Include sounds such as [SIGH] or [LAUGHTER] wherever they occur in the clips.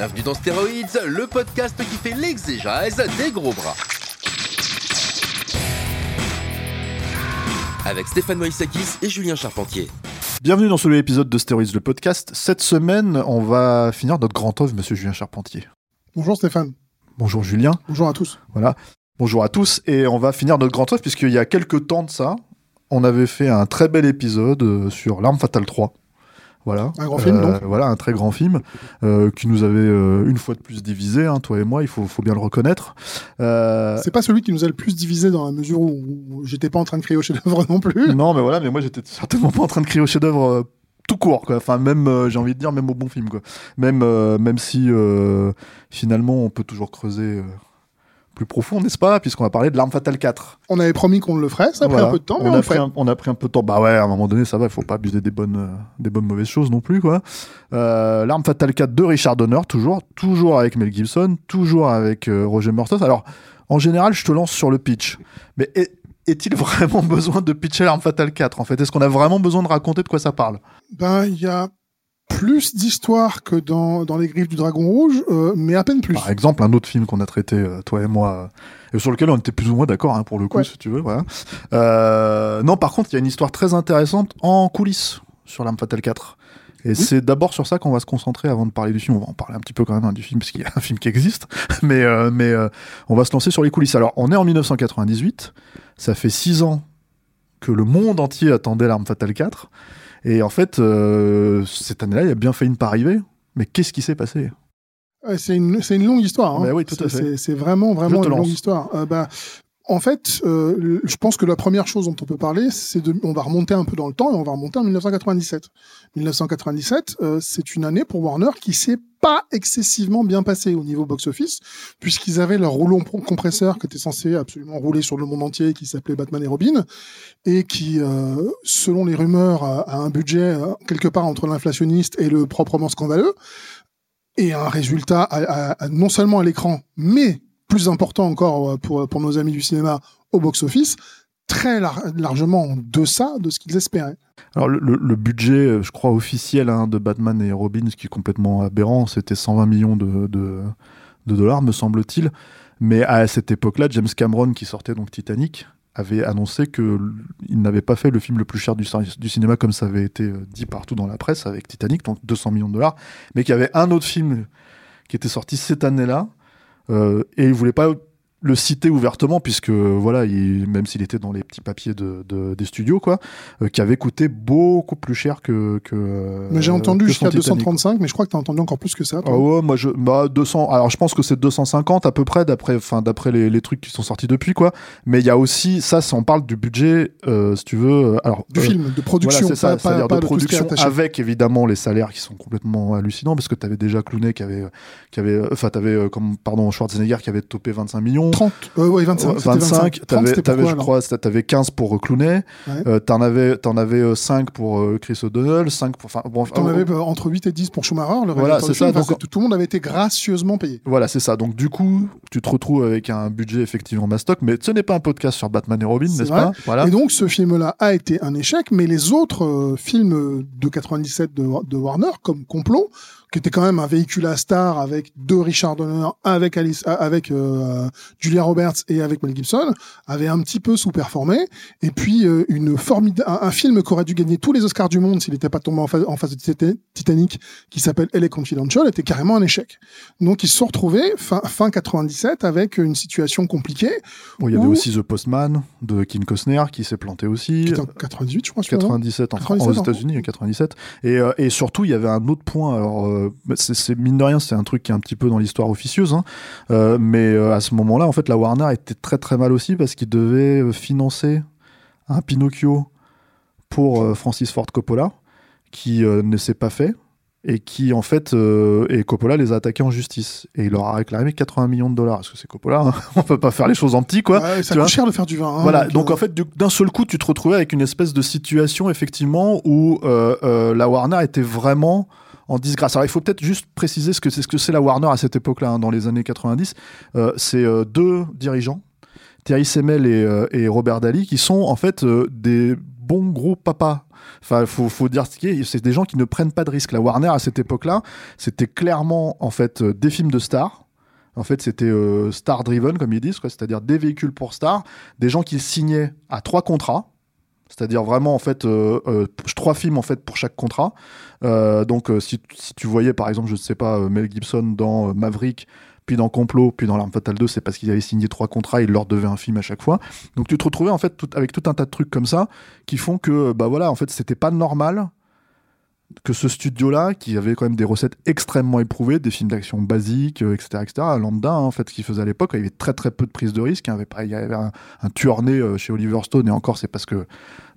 Bienvenue dans Stéroïdes, le podcast qui fait l'exégèse des gros bras. Avec Stéphane Moïsakis et Julien Charpentier. Bienvenue dans ce nouvel épisode de Stéroïdes, le podcast. Cette semaine, on va finir notre grand œuvre, monsieur Julien Charpentier. Bonjour Stéphane. Bonjour Julien. Bonjour à tous. Voilà. Bonjour à tous. Et on va finir notre grand œuvre, puisqu'il y a quelques temps de ça, on avait fait un très bel épisode euh, sur L'Arme Fatale 3. Voilà. Un grand film, donc. Voilà, un très grand film euh, qui nous avait euh, une fois de plus divisé, hein, toi et moi, il faut, faut bien le reconnaître. Euh, C'est pas celui qui nous a le plus divisé dans la mesure où j'étais pas en train de crier au chef-d'œuvre non plus. [LAUGHS] non, mais voilà, mais moi j'étais certainement pas en train de crier au chef-d'œuvre euh, tout court, quoi. Enfin, même, euh, j'ai envie de dire, même au bon film, quoi. Même, euh, même si euh, finalement on peut toujours creuser euh, plus profond, n'est-ce pas Puisqu'on va parler de L'Arme Fatale 4. On avait promis qu'on le ferait, ça a pris un peu de temps, mais on, on, a pris un, on a pris un peu de temps. Bah ouais, à un moment donné, ça va, il faut pas abuser des bonnes, euh, des bonnes mauvaises choses non plus, quoi. Euh, L'arme fatale 4 de Richard Donner, toujours, toujours avec Mel Gibson, toujours avec euh, Roger Murtaugh. Alors, en général, je te lance sur le pitch. Mais est- est-il vraiment [LAUGHS] besoin de pitcher l'arme fatale 4 en fait? Est-ce qu'on a vraiment besoin de raconter de quoi ça parle? Ben, il y a plus d'histoire que dans, dans Les Griffes du Dragon Rouge, euh, mais à peine plus. Par exemple, un autre film qu'on a traité, euh, toi et moi, euh, et sur lequel on était plus ou moins d'accord, hein, pour le coup, Ouais. si tu veux. Voilà. Euh, non, par contre, il y a une histoire très intéressante en coulisses sur l'arme fatale 4. Et c'est d'abord sur ça qu'on va se concentrer avant de parler du film. On va en parler un petit peu quand même hein, du film, parce qu'il y a un film qui existe. [LAUGHS] Mais, euh, mais on va se lancer sur les coulisses. Alors, on est en 1998. Ça fait six ans que le monde entier attendait l'arme fatale 4. Et en fait, euh, cette année-là, il a bien failli ne pas arriver. Mais qu'est-ce qui s'est passé? C'est une, longue histoire. hein. Bah oui, C'est- vraiment, vraiment une longue histoire. Euh, bah, en fait, euh, je pense que la première chose dont on peut parler, c'est de, on va remonter un peu dans le temps et on va remonter en 1997. 1997, euh, c'est une année pour Warner qui s'est pas excessivement bien passée au niveau box-office, puisqu'ils avaient leur rouleau compresseur qui était censé absolument rouler sur le monde entier, qui s'appelait Batman et Robin, et qui, euh, selon les rumeurs, a, un budget euh, quelque part entre l'inflationniste et le proprement scandaleux et un résultat non seulement à l'écran, mais plus important encore euh, pour, pour nos amis du cinéma au box-office, très lar- largement en deçà de ce qu'ils espéraient. Alors le, budget, euh, je crois, officiel hein, de Batman et Robin, ce qui est complètement aberrant, c'était 120 millions de, dollars, me semble-t-il. Mais à cette époque-là, James Cameron, qui sortait donc Titanic, avait annoncé qu'il n'avait pas fait le film le plus cher du, ci- du cinéma, comme ça avait été euh, dit partout dans la presse avec Titanic, donc 200 millions de dollars, mais qu'il y avait un autre film qui était sorti cette année-là, euh, et il voulait pas le citer ouvertement puisque voilà il- même s'il était dans les petits papiers de, de- des studios quoi euh, qui avait coûté beaucoup plus cher que que mais j'ai euh, entendu jusqu'à Titanic. 235, mais je crois que tu as entendu encore plus que ça. Ah ouais, moi je bah 200 alors je pense que c'est 250 à peu près d'après enfin d'après les, les trucs qui sont sortis depuis quoi mais il y a aussi ça on parle du budget euh, si tu veux euh, alors du euh, film, de production, voilà, c'est ça, c'est-à-dire de production avec évidemment les salaires qui sont complètement hallucinants parce que tu avais déjà Clooney qui avait qui avait enfin tu avais comme pardon Schwarzenegger qui avait topé 25 millions 30, euh, ouais, 25, c'était 25, 25. 30, t'avais, je crois, t'avais 15 pour euh, Clooney, Ouais. euh, t'en avais, t'en avais euh, 5 pour euh, Chris O'Donnell, 5 pour, enfin, bon, T'en euh, avais euh, entre 8 et 10 pour Schumacher, le Voilà, c'est ça, donc- tout le monde avait été gracieusement payé. voilà, c'est ça. Donc, du coup, tu te retrouves avec un budget effectivement mastoc, mais ce n'est pas un podcast sur Batman et Robin, C'est n'est-ce vrai. pas? Voilà. Et donc, ce film-là a été un échec, mais les autres euh, films de 97 de, de Warner, comme Complot, qui était quand même un véhicule à star avec deux Richard Donner, avec Alice, euh, avec euh, Julia Roberts et avec Mel Gibson, avaient un petit peu sous-performé. Et puis, euh, une formida- un, un film qui aurait dû gagner tous les Oscars du monde s'il n'était pas tombé en face, en face de Tita- Titanic, qui s'appelle Elle est Confidential, était carrément un échec. Donc, ils se sont retrouvés fin, fin 97 avec une situation compliquée. Bon, il y avait aussi The Postman de Kim Costner qui s'est planté aussi. Qui en 98, je crois. celui-là, non? 97 en, 97, aux non États-Unis, 97. Et, euh, et surtout, il y avait un autre point. Alors, euh, bah, c'est, mine de rien, c'est un truc qui est un petit peu dans l'histoire officieuse. hein. Euh, mais euh, à ce moment-là, en fait, la Warner était très très mal aussi parce qu'il devait euh, financer un Pinocchio pour Francis Ford Coppola, qui ne s'est pas fait et qui en fait euh, et Coppola les a attaqués en justice et il leur a réclamé 80 millions de dollars parce que c'est Coppola hein. [LAUGHS] on peut pas faire les choses en petit quoi Ouais, ça coûte cher de faire du vin. hein, voilà, donc, donc en fait, du- d'un seul coup, tu te retrouvais avec une espèce de situation, effectivement, où euh, euh, la Warner était vraiment en disgrâce. Alors, il faut peut-être juste préciser ce que c'est ce que c'est la Warner à cette époque-là, hein, dans les années 90. Euh, c'est euh, deux dirigeants, Thierry Semel et, euh, et Robert Daly, qui sont en fait des bons gros papas. Enfin, faut, faut dire. C'est des gens qui ne prennent pas de risques. La Warner à cette époque-là, c'était clairement en fait des films de stars. En fait, c'était star driven, comme ils disent, c'est-à-dire des véhicules pour stars, des gens qui signaient à trois contrats, c'est-à-dire vraiment en fait euh, euh, trois films en fait pour chaque contrat. Euh, donc, si, si tu voyais par exemple, je ne sais pas, Mel Gibson dans Maverick, puis dans Complot, puis dans L'Arme Fatale 2, c'est parce qu'ils avaient signé trois contrats, ils leur devaient un film à chaque fois. Donc, tu te retrouvais en fait avec tout un tas de trucs comme ça qui font que, bah voilà, en fait, c'était pas normal que ce studio-là, qui avait quand même des recettes extrêmement éprouvées, des films d'action basiques, euh, etc., etc., lambda, hein, en fait, ce qu'il faisait à l'époque, il y avait très très peu de prise de risque. hein, il y avait, un, un tueur né euh, chez Oliver Stone, et encore, c'est parce que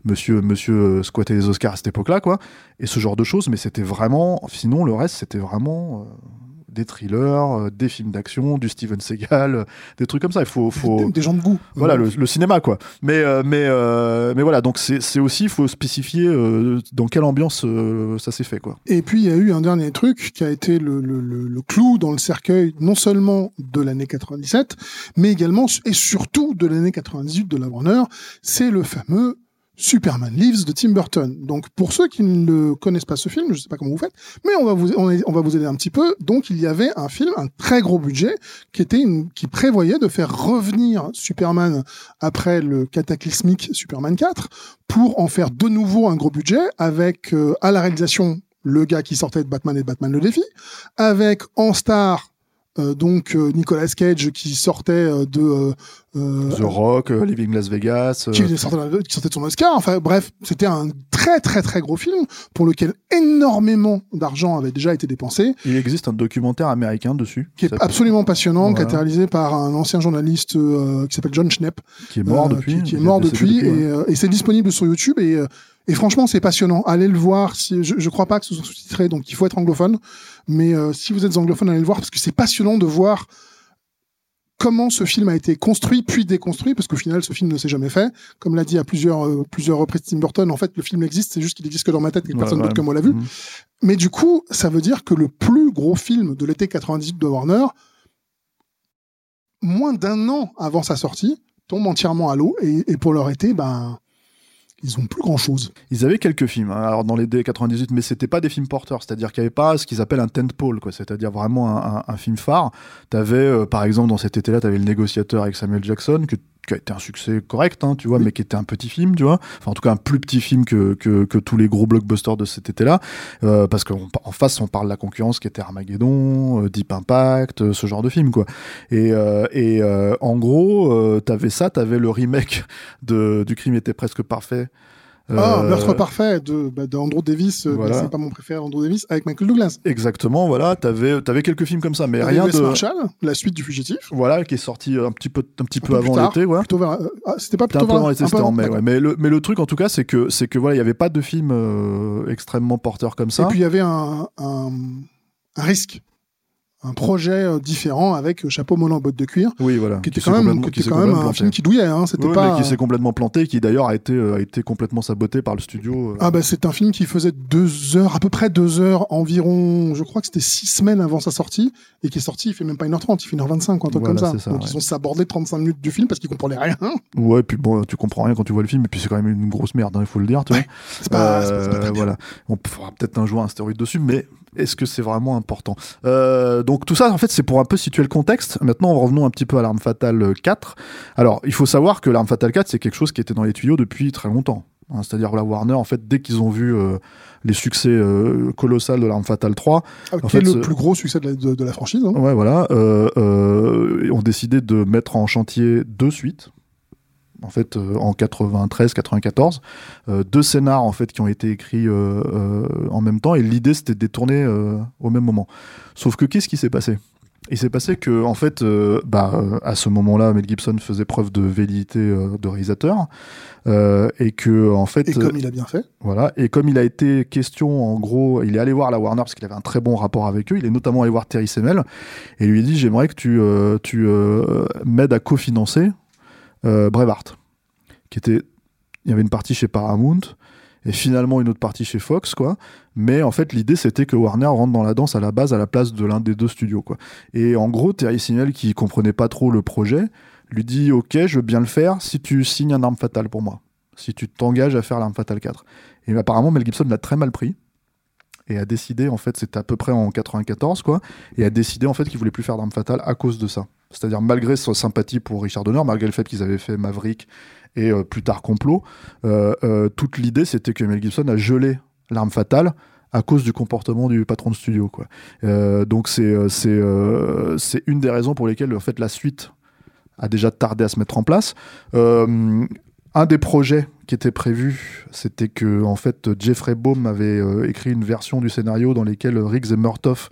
monsieur, monsieur euh, squattait les Oscars à cette époque-là, quoi, et ce genre de choses, mais c'était vraiment, sinon, le reste, c'était vraiment des thrillers, euh, des films d'action, du Steven Seagal, euh, des trucs comme ça. Il faut. faut... des, gens de goût. Voilà, le, le cinéma, quoi. Mais, euh, mais, mais voilà, donc c'est aussi, il faut spécifier dans quelle ambiance ça s'est fait, quoi. Et puis il y a eu un dernier truc qui a été le, le, le, le clou dans le cercueil, non seulement de l'année 97, mais également et surtout de l'année 98 de la Warner, c'est le fameux Superman Lives de Tim Burton. Donc pour ceux qui ne connaissent pas ce film, je ne sais pas comment vous faites, mais on va vous on, va vous aider un petit peu. Donc il y avait un film, un très gros budget, qui était une, qui prévoyait de faire revenir Superman après le cataclysmique Superman 4 pour en faire de nouveau un gros budget avec euh, à la réalisation le gars qui sortait de Batman et Batman le défi, avec en star euh, donc euh, Nicolas Cage qui sortait euh, de euh, euh, The Rock, euh, Living Las Vegas. qui sortait, qui sortait de son Oscar. Enfin bref, c'était un très très très gros film pour lequel énormément d'argent avait déjà été dépensé, Il existe un documentaire américain dessus. qui est absolument passionnant, qui a été réalisé par un ancien journaliste euh, qui s'appelle John Schnepp, Qui est mort depuis. qui, qui est mort depuis, et, ouais. et c'est disponible sur YouTube et, euh, et franchement c'est passionnant. Allez le voir. Si, je, je crois pas que ce soit sous-titré, donc il faut être anglophone. Mais euh, si vous êtes anglophone, allez le voir parce que c'est passionnant de voir comment ce film a été construit puis déconstruit parce qu'au final ce film ne s'est jamais fait. Comme l'a dit à plusieurs euh, plusieurs reprises Tim Burton, en fait le film existe, c'est juste qu'il existe que dans ma tête et que Ouais, personne ouais. d'autre que moi l'a vu. Mhm. Mais du coup, ça veut dire que le plus gros film de l'été 98 de Warner, moins d'un an avant sa sortie, tombe entièrement à l'eau. Et, et pour leur été, ben, ils ont plus grand chose. Ils avaient quelques films, hein, alors dans les D98, mais c'était pas des films porteurs, c'est-à-dire qu'il n'y avait pas ce qu'ils appellent un tentpole, quoi, c'est-à-dire vraiment un film phare. T'avais, euh, par exemple, dans cet été-là, t'avais Le Négociateur avec Samuel Jackson, que- qui a été un succès correct, hein, tu vois, mais qui était un petit film, tu vois. Enfin, en tout cas, un plus petit film que, que, que tous les gros blockbusters de cet été-là, euh, parce qu'en face, on parle de la concurrence qui était Armageddon, euh, Deep Impact, euh, ce genre de film, quoi. Et, euh, et en gros, t'avais ça, t'avais le remake de, du crime était presque parfait. Ah, Euh, Meurtre parfait de, bah, d'Andrew Davis, euh, voilà. c'est pas mon préféré, Andrew Davis, avec Michael Douglas. Exactement, voilà, t'avais avais quelques films comme ça, mais T'avais rien de Marshall, la suite du fugitif. voilà qui est sorti un petit peu un petit Un peu, avant l'été, ouais. Vers, euh, ah, c'était pas plutôt un peu avant l'été, c'était en mai, ouais. Mais le mais le truc en tout cas, c'est que c'est que voilà, il y avait pas de film euh, extrêmement porteur comme ça. Et puis il y avait un, un, un risque, un projet euh, différent avec euh, chapeau melon bottes de cuir, oui, voilà. qui était quand même, qui était quand un film qui douillait. Hein, c'était Oui, pas. mais qui s'est complètement planté, qui d'ailleurs a été euh, a été complètement saboté par le studio. Ah bah c'est un film qui faisait deux heures, à peu près deux heures environ, je crois que c'était six semaines avant sa sortie, et qui est sorti, il fait même pas 1h30, il fait 1h25, quoi, un truc Voilà, comme ça. Donc ouais. ils ont sabordé 35 minutes du film parce qu'ils comprenaient rien. Ouais, puis bon, tu comprends rien quand tu vois le film, et puis c'est quand même une grosse merde, hein, il faut le dire, tu vois. [LAUGHS] C'est pas, Euh, pas voilà. On fera peut-être un jour un stéroïde dessus, mais est-ce que c'est vraiment important? Euh, Donc tout ça, en fait, c'est pour un peu situer le contexte. Maintenant, revenons un petit peu à l'arme fatale 4. Alors, il faut savoir que l'arme fatale 4, c'est quelque chose qui était dans les tuyaux depuis très longtemps. Hein, C'est-à-dire la Warner, en fait, dès qu'ils ont vu euh, les succès euh, colossaux de l'arme fatale 3, Ah, en qui est fait, le ce- plus gros succès de la, de- de la franchise. hein. Ouais, voilà. Euh, euh, ont décidé de mettre en chantier deux suites. En fait, euh, en 93-94, euh, deux scénars en fait qui ont été écrits euh, en même temps et l'idée c'était de les tourner au même moment. Sauf que qu'est-ce qui s'est passé? Il s'est passé que, en fait, euh, bah, euh, à ce moment-là, Mel Gibson faisait preuve de euh, de réalisateur. et que, en fait. Et comme il a bien fait. Voilà. Et comme il a été question, en gros, il est allé voir la Warner parce qu'il avait un très bon rapport avec eux. Il est notamment allé voir Terry Semel et lui a dit J'aimerais que tu, tu m'aides à cofinancer euh, Braveheart. Qui était. Il y avait une partie chez Paramount et finalement une autre partie chez Fox, quoi. Mais en fait, l'idée c'était que Warner rentre dans la danse à la base à la place de l'un des deux studios, quoi. Et en gros, Terry Semel, qui comprenait pas trop le projet, lui dit Ok, je veux bien le faire si tu signes un arme fatale pour moi si tu t'engages à faire l'arme fatale 4. Et apparemment, Mel Gibson l'a très mal pris et a décidé, en fait, c'était à peu près en 94, quoi, et a décidé, en fait, qu'il voulait plus faire d'arme fatale à cause de ça. C'est-à-dire, malgré sa sympathie pour Richard Donner, malgré le fait qu'ils avaient fait Maverick et euh, plus tard Complot, euh, euh, toute l'idée, c'était que Mel Gibson a gelé l'arme fatale à cause du comportement du patron de studio, donc, c'est une des raisons pour lesquelles, en fait, la suite a déjà tardé à se mettre en place. Un des projets qui était prévu, c'était que en fait Jeffrey Baum avait écrit une version du scénario dans lequel Riggs et Murtaugh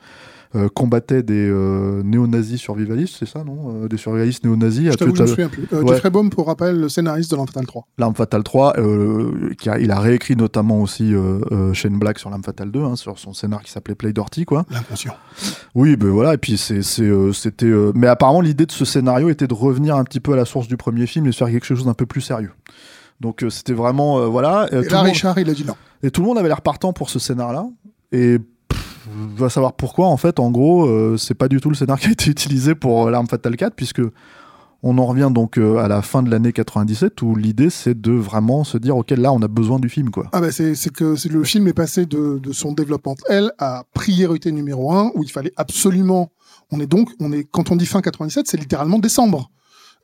euh, combattaient des euh, néo-nazis survivalistes, c'est ça, non Euh, Des survivalistes néo-nazis. Je je me souviens plus. Euh, Ouais. Jeffrey Baum, pour rappel, le scénariste de L'Arme Fatale 3. L'Arme Fatale 3, euh, qui a- il a réécrit notamment aussi euh, Shane Black sur L'Arme Fatale 2, hein, sur son scénar qui s'appelait Play Dirty, quoi. L'inconscient. Oui, ben voilà, et puis c'était. Mais apparemment, l'idée de ce scénario était de revenir un petit peu à la source du premier film et de faire quelque chose d'un peu plus sérieux. Donc euh, c'était vraiment. euh, voilà. euh, Et là, monde- Richard, il a dit non. Et tout le monde avait l'air partant pour ce scénar-là. Et va savoir pourquoi, en fait, en gros, euh, c'est pas du tout le scénar [LAUGHS] qui a été utilisé pour euh, L'Arme Fatale 4, puisque on en revient donc euh, à la fin de l'année 97, où l'idée c'est de vraiment se dire, ok, là on a besoin du film, quoi. Ah bah c'est que le film est passé de, son développement L à priorité numéro un où il fallait absolument on est donc on est quand on dit fin 97 c'est littéralement décembre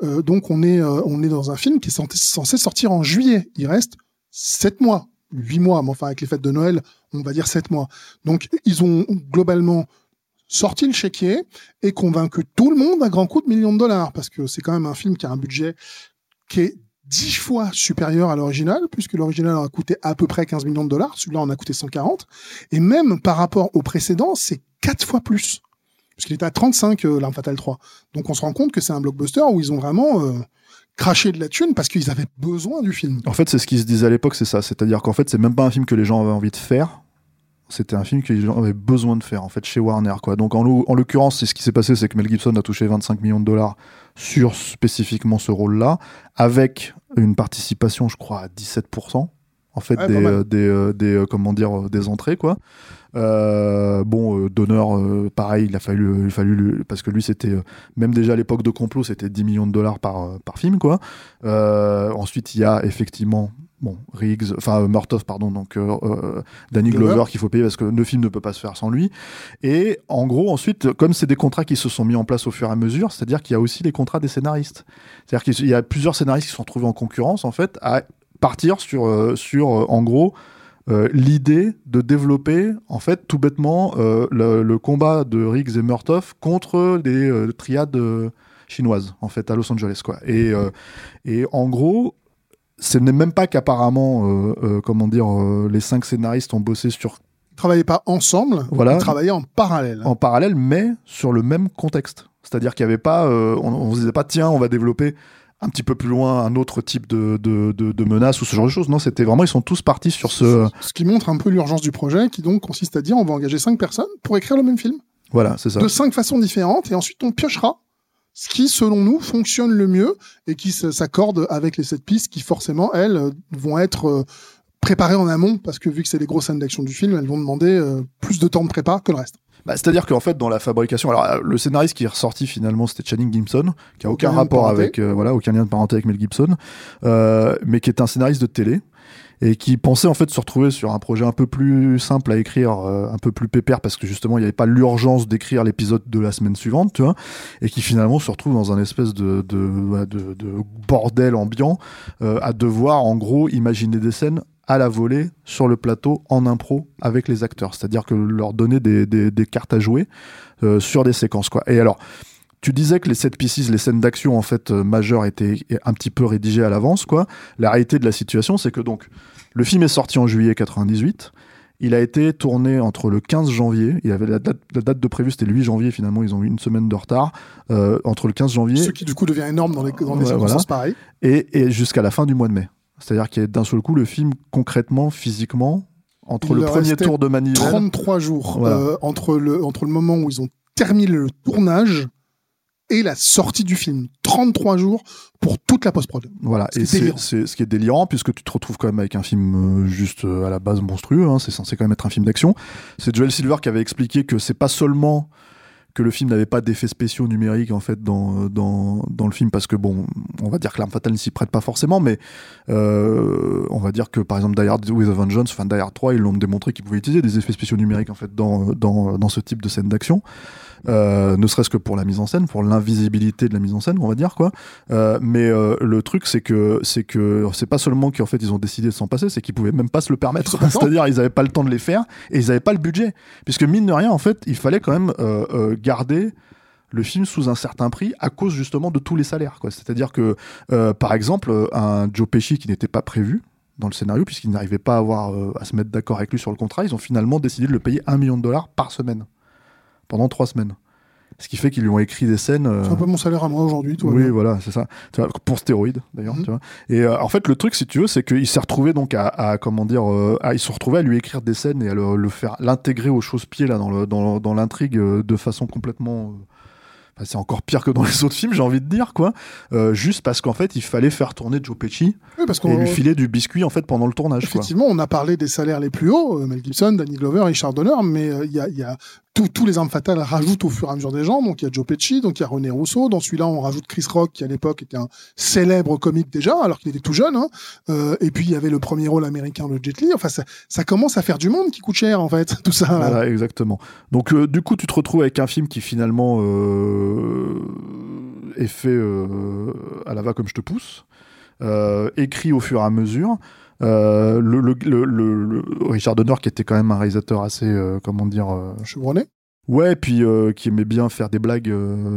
Euh, donc on est on est dans un film qui est censé, sortir en juillet il reste sept mois huit mois mais enfin avec les fêtes de Noël on va dire sept mois donc ils ont globalement sorti le chéquier et convaincu tout le monde à grands coups de millions de dollars parce que c'est quand même un film qui a un budget qui est dix fois supérieur à l'original, puisque l'original a coûté à peu près 15 millions de dollars, celui-là en a coûté 140, et même par rapport au précédent, c'est quatre fois plus, puisqu'il était à 35, euh, L'Arme Fatale 3. Donc on se rend compte que c'est un blockbuster où ils ont vraiment euh, craché de la thune parce qu'ils avaient besoin du film. En fait, c'est ce qui se disait à l'époque, c'est ça. C'est-à-dire qu'en fait, c'est même pas un film que les gens avaient envie de faire. C'était un film que les gens avaient besoin de faire, en fait, chez Warner, quoi. Donc, en, l'o- en l'occurrence, ce qui s'est passé, c'est que Mel Gibson a touché 25 millions de dollars sur spécifiquement ce rôle-là, avec une participation, je crois, à 17%. En fait, Ouais, des, euh, des, euh, des, euh, comment dire, des entrées, quoi. Euh, bon, euh, Donneur, euh, pareil, il a fallu, il a fallu lui- parce que lui, c'était même déjà à l'époque de complot, c'était 10 millions de dollars par, par film, quoi. Ensuite, il y a effectivement, bon, Riggs, enfin Murtaugh, pardon, donc Danny Glover. Glover qu'il faut payer parce que le film ne peut pas se faire sans lui. Et en gros, ensuite, comme c'est des contrats qui se sont mis en place au fur et à mesure, c'est-à-dire qu'il y a aussi les contrats des scénaristes. C'est-à-dire qu'il y a plusieurs scénaristes qui se sont retrouvés en concurrence, en fait, à partir sur, euh, sur euh, en gros, euh, l'idée de développer, en fait, tout bêtement, euh, le, le combat de Riggs et Murtaugh contre les euh, triades chinoises, en fait, à Los Angeles, quoi. Et, et en gros, ce n'est même pas qu'apparemment, comment dire, les cinq scénaristes ont bossé sur Ils travaillaient pas ensemble, Voilà. ils travaillaient en parallèle. en parallèle, mais sur le même contexte. C'est-à-dire qu'il n'y avait pas, euh, on, on se disait pas, tiens, on va développer un petit peu plus loin un autre type de, de, de, de menace ou ce genre de choses. Non, c'était vraiment, ils sont tous partis sur ce. Ce qui montre un peu l'urgence du projet, qui donc consiste à dire on va engager cinq personnes pour écrire le même film. Voilà, c'est ça. de cinq façons différentes et ensuite on piochera ce qui, selon nous, fonctionne le mieux et qui s'accorde avec les sept pistes qui, forcément, elles, vont être euh, préparées en amont parce que vu que c'est les grosses scènes d'action du film, elles vont demander euh, plus de temps de prépa que le reste. Bah, C'est-à-dire qu'en fait, dans la fabrication, alors euh, le scénariste qui est ressorti finalement, c'était Channing Gibson, qui a aucun rapport avec, euh, voilà, aucun lien de parenté avec Mel Gibson, euh, mais qui est un scénariste de télé et qui pensait en fait se retrouver sur un projet un peu plus simple à écrire, euh, un peu plus pépère parce que justement il n'y avait pas l'urgence d'écrire l'épisode de la semaine suivante, tu vois, et qui finalement se retrouve dans un espèce de, de, voilà, de- de bordel ambiant euh, à devoir en gros imaginer des scènes à la volée sur le plateau en impro avec les acteurs, c'est-à-dire que leur donner des, des- des cartes à jouer euh, sur des séquences quoi. Et alors tu disais que les set pieces, les scènes d'action en fait euh, majeures étaient un petit peu rédigées à l'avance quoi. La réalité de la situation, c'est que donc le film est sorti en juillet 98. Il a été tourné entre le 15 janvier, il avait la date, la date de prévu c'était le 8 janvier, finalement ils ont eu une semaine de retard, euh, entre le 15 janvier Ce qui du coup devient énorme dans les, dans les Ouais, circonstances voilà. pareilles. et, et jusqu'à la fin du mois de mai. C'est-à-dire qu'il y a d'un seul coup le film concrètement, physiquement, entre Il le premier tour de manivelle, 33 jours Voilà. euh, entre, le, entre le moment où ils ont terminé le tournage et la sortie du film. 33 jours pour toute la post-prod. Voilà, Ce et c'est- ce qui est délirant, puisque tu te retrouves quand même avec un film euh, juste euh, à la base monstrueux, hein, c'est censé quand même être un film d'action. C'est Joel Silver qui avait expliqué que c'est pas seulement que le film n'avait pas d'effets spéciaux numériques en fait dans, dans, dans le film, parce que bon, on va dire que l'arme fatale ne s'y prête pas forcément, mais euh, on va dire que par exemple Die Hard with a Vengeance, enfin Die Hard 3, ils l'ont démontré qu'ils pouvaient utiliser des effets spéciaux numériques en fait dans, dans, dans ce type de scène d'action. Euh, ne serait-ce que pour la mise en scène, pour l'invisibilité de la mise en scène, on va dire quoi. Euh, mais euh, le truc, c'est que c'est que c'est pas seulement qu'en fait ils ont décidé de s'en passer, c'est qu'ils pouvaient même pas se le permettre. [LAUGHS] C'est-à-dire ils avaient pas le temps de les faire et ils avaient pas le budget, puisque mine de rien, en fait, il fallait quand même garder le film sous un certain prix à cause justement de tous les salaires. C'est-à-dire que, par exemple, un Joe Pesci qui n'était pas prévu dans le scénario, puisqu'ils n'arrivaient pas à, avoir, euh, à se mettre d'accord avec lui sur le contrat, ils ont finalement décidé de le payer un million de dollars par semaine, pendant trois semaines. Ce qui fait qu'ils lui ont écrit des scènes. euh, C'est un peu mon salaire à moi aujourd'hui. va oui, bien. voilà, c'est ça. Pour stéroïdes, d'ailleurs. Mhm. tu vois. Et euh, en fait, le truc, si tu veux, c'est qu'il s'est retrouvé donc à, à, comment dire, euh, à, ils se retrouvaient à lui écrire des scènes et à le, le faire, l'intégrer au chausse-pied là dans le, dans, dans l'intrigue euh, de façon complètement. euh, enfin, c'est encore pire que dans les [LAUGHS] autres films, j'ai envie de dire, quoi. Euh, juste parce qu'en fait, il fallait faire tourner Joe Pesci Oui, parce et lui filer du biscuit en fait pendant le tournage. Quoi. Effectivement, on a parlé des salaires les plus hauts, euh, Mel Gibson, Danny Glover, Richard Donner, mais euh, il y a, il y a tous- les armes fatales rajoutent au fur et à mesure des gens. Donc il y a Joe Pesci, donc il y a René Rousseau. Dans celui-là, on rajoute Chris Rock, qui à l'époque était un célèbre comique déjà, alors qu'il était tout jeune. hein. Euh, et puis il y avait le premier rôle américain de Jet Li. Enfin, ça, ça commence à faire du monde qui coûte cher en fait, [LAUGHS] tout ça. Voilà, exactement. Donc, euh, du coup, tu te retrouves avec un film qui finalement euh, est fait euh, à la va comme je te pousse, euh, écrit au fur et à mesure. Euh, le, Richard Donner, qui était quand même un réalisateur assez, euh, comment dire, euh, Chevronné, ouais, puis qui aimait bien faire des blagues,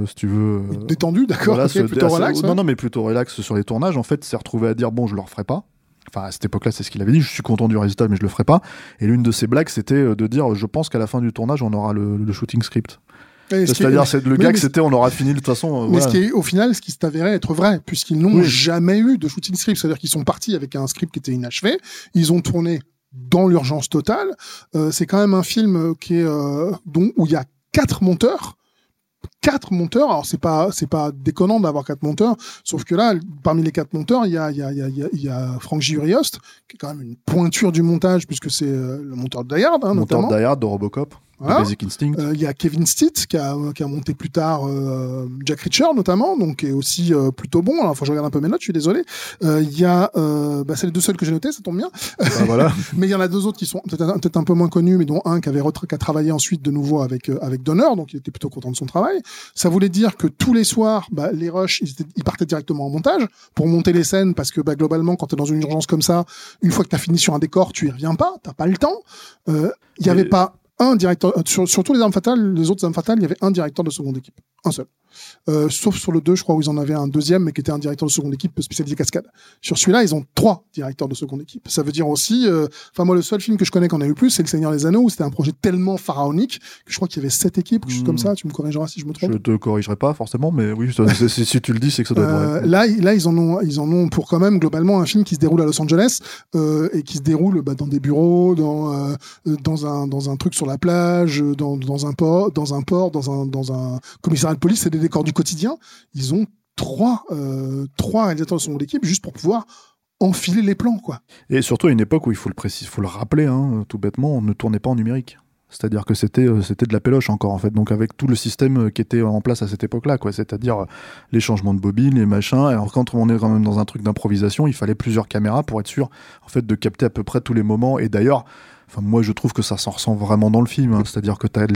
si tu veux. détendu, d'accord, voilà, plutôt assez- relax. Non, ouais. non, mais plutôt relax sur les tournages. En fait, s'est retrouvé à dire bon, je le referai pas. Enfin, à cette époque-là, c'est ce qu'il avait dit. Je suis content du résultat, mais je le ferai pas. Et l'une de ses blagues, c'était de dire je pense qu'à la fin du tournage, on aura le shooting script. C'est-à-dire, c'est le Oui, que c'était, on aura fini de toute façon. euh, Mais voilà. ce qui est, au final, ce qui s'est avéré être vrai, puisqu'ils n'ont Oui. jamais eu de shooting script, c'est-à-dire qu'ils sont partis avec un script qui était inachevé, ils ont tourné dans l'urgence totale. Euh, c'est quand même un film euh, qui est euh, dont, où il y a quatre monteurs. Quatre monteurs, alors c'est pas c'est pas déconnant d'avoir quatre monteurs, sauf que là, parmi les quatre monteurs, il y a il y a il y a, il y a, Frank qui est quand même une pointure du montage puisque c'est le monteur de Die Hard, hein, Monteur notamment. de Die Hard, de Robocop, Voilà. Basic Instinct. Euh, Il y a Kevin Stitt qui a, qui a monté plus tard euh, Jack Reacher notamment, donc qui est aussi euh, plutôt bon. Alors faut que je regarde un peu mes notes, je suis désolé. Euh, Il y a, euh, bah, c'est les deux seuls que j'ai notés, ça tombe bien. Enfin, voilà. [LAUGHS] Mais il y en a deux autres qui sont peut-être un, peut-être un peu moins connus, mais dont un qui avait qui a travaillé ensuite de nouveau avec avec Donner, donc il était plutôt content de son travail. Ça voulait dire que tous les soirs, bah, les rushs, ils, étaient- ils partaient directement en montage pour monter les scènes, parce que bah, globalement, quand tu es dans une urgence comme ça, une fois que tu as fini sur un décor, tu y reviens pas, t'as pas le temps. Euh, Il y Mais- avait pas un directeur euh, sur, sur tous les armes fatales, les autres armes fatales, il y avait un directeur de seconde équipe, un seul. Euh, sauf sur le 2, je crois, où ils en avaient un deuxième, mais qui était un directeur de seconde équipe spécialisé cascade. Sur celui-là, ils ont trois directeurs de seconde équipe. Ça veut dire aussi, euh, enfin moi, le seul film que je connais qu'on a eu plus, c'est Le Seigneur des Anneaux, où c'était un projet tellement pharaonique que je crois qu'il y avait sept équipes, quelque chose Hmm. comme ça. Tu me corrigeras si je me trompe. Je te corrigerai pas forcément, mais oui, ça- si, tu le dis, c'est que ça doit être Euh, vrai. là, ils- là, ils en ont, ils en ont pour quand même globalement un film qui se déroule à Los Angeles euh, et qui se déroule bah, dans des bureaux, dans euh, dans un dans un truc sur la plage, euh, dans, dans un port, dans un port, dans un dans un commissariat de police. C'est décors du quotidien. Ils ont trois euh, trois réalisateurs de son équipe juste pour pouvoir enfiler les plans, quoi. Et surtout à une époque où il faut le préciser, faut le rappeler, hein, tout bêtement, on ne tournait pas en numérique. C'est-à-dire que c'était euh, c'était de la péloche encore en fait. Donc avec tout le système euh, qui était en place à cette époque-là, quoi. C'est-à-dire euh, les changements de bobines, les machins. Alors quand on est quand même dans un truc d'improvisation, il fallait plusieurs caméras pour être sûr en fait de capter à peu près tous les moments. Et d'ailleurs. Enfin, moi, je trouve que ça s'en ressent vraiment dans le film. hein. C'est-à-dire que tu as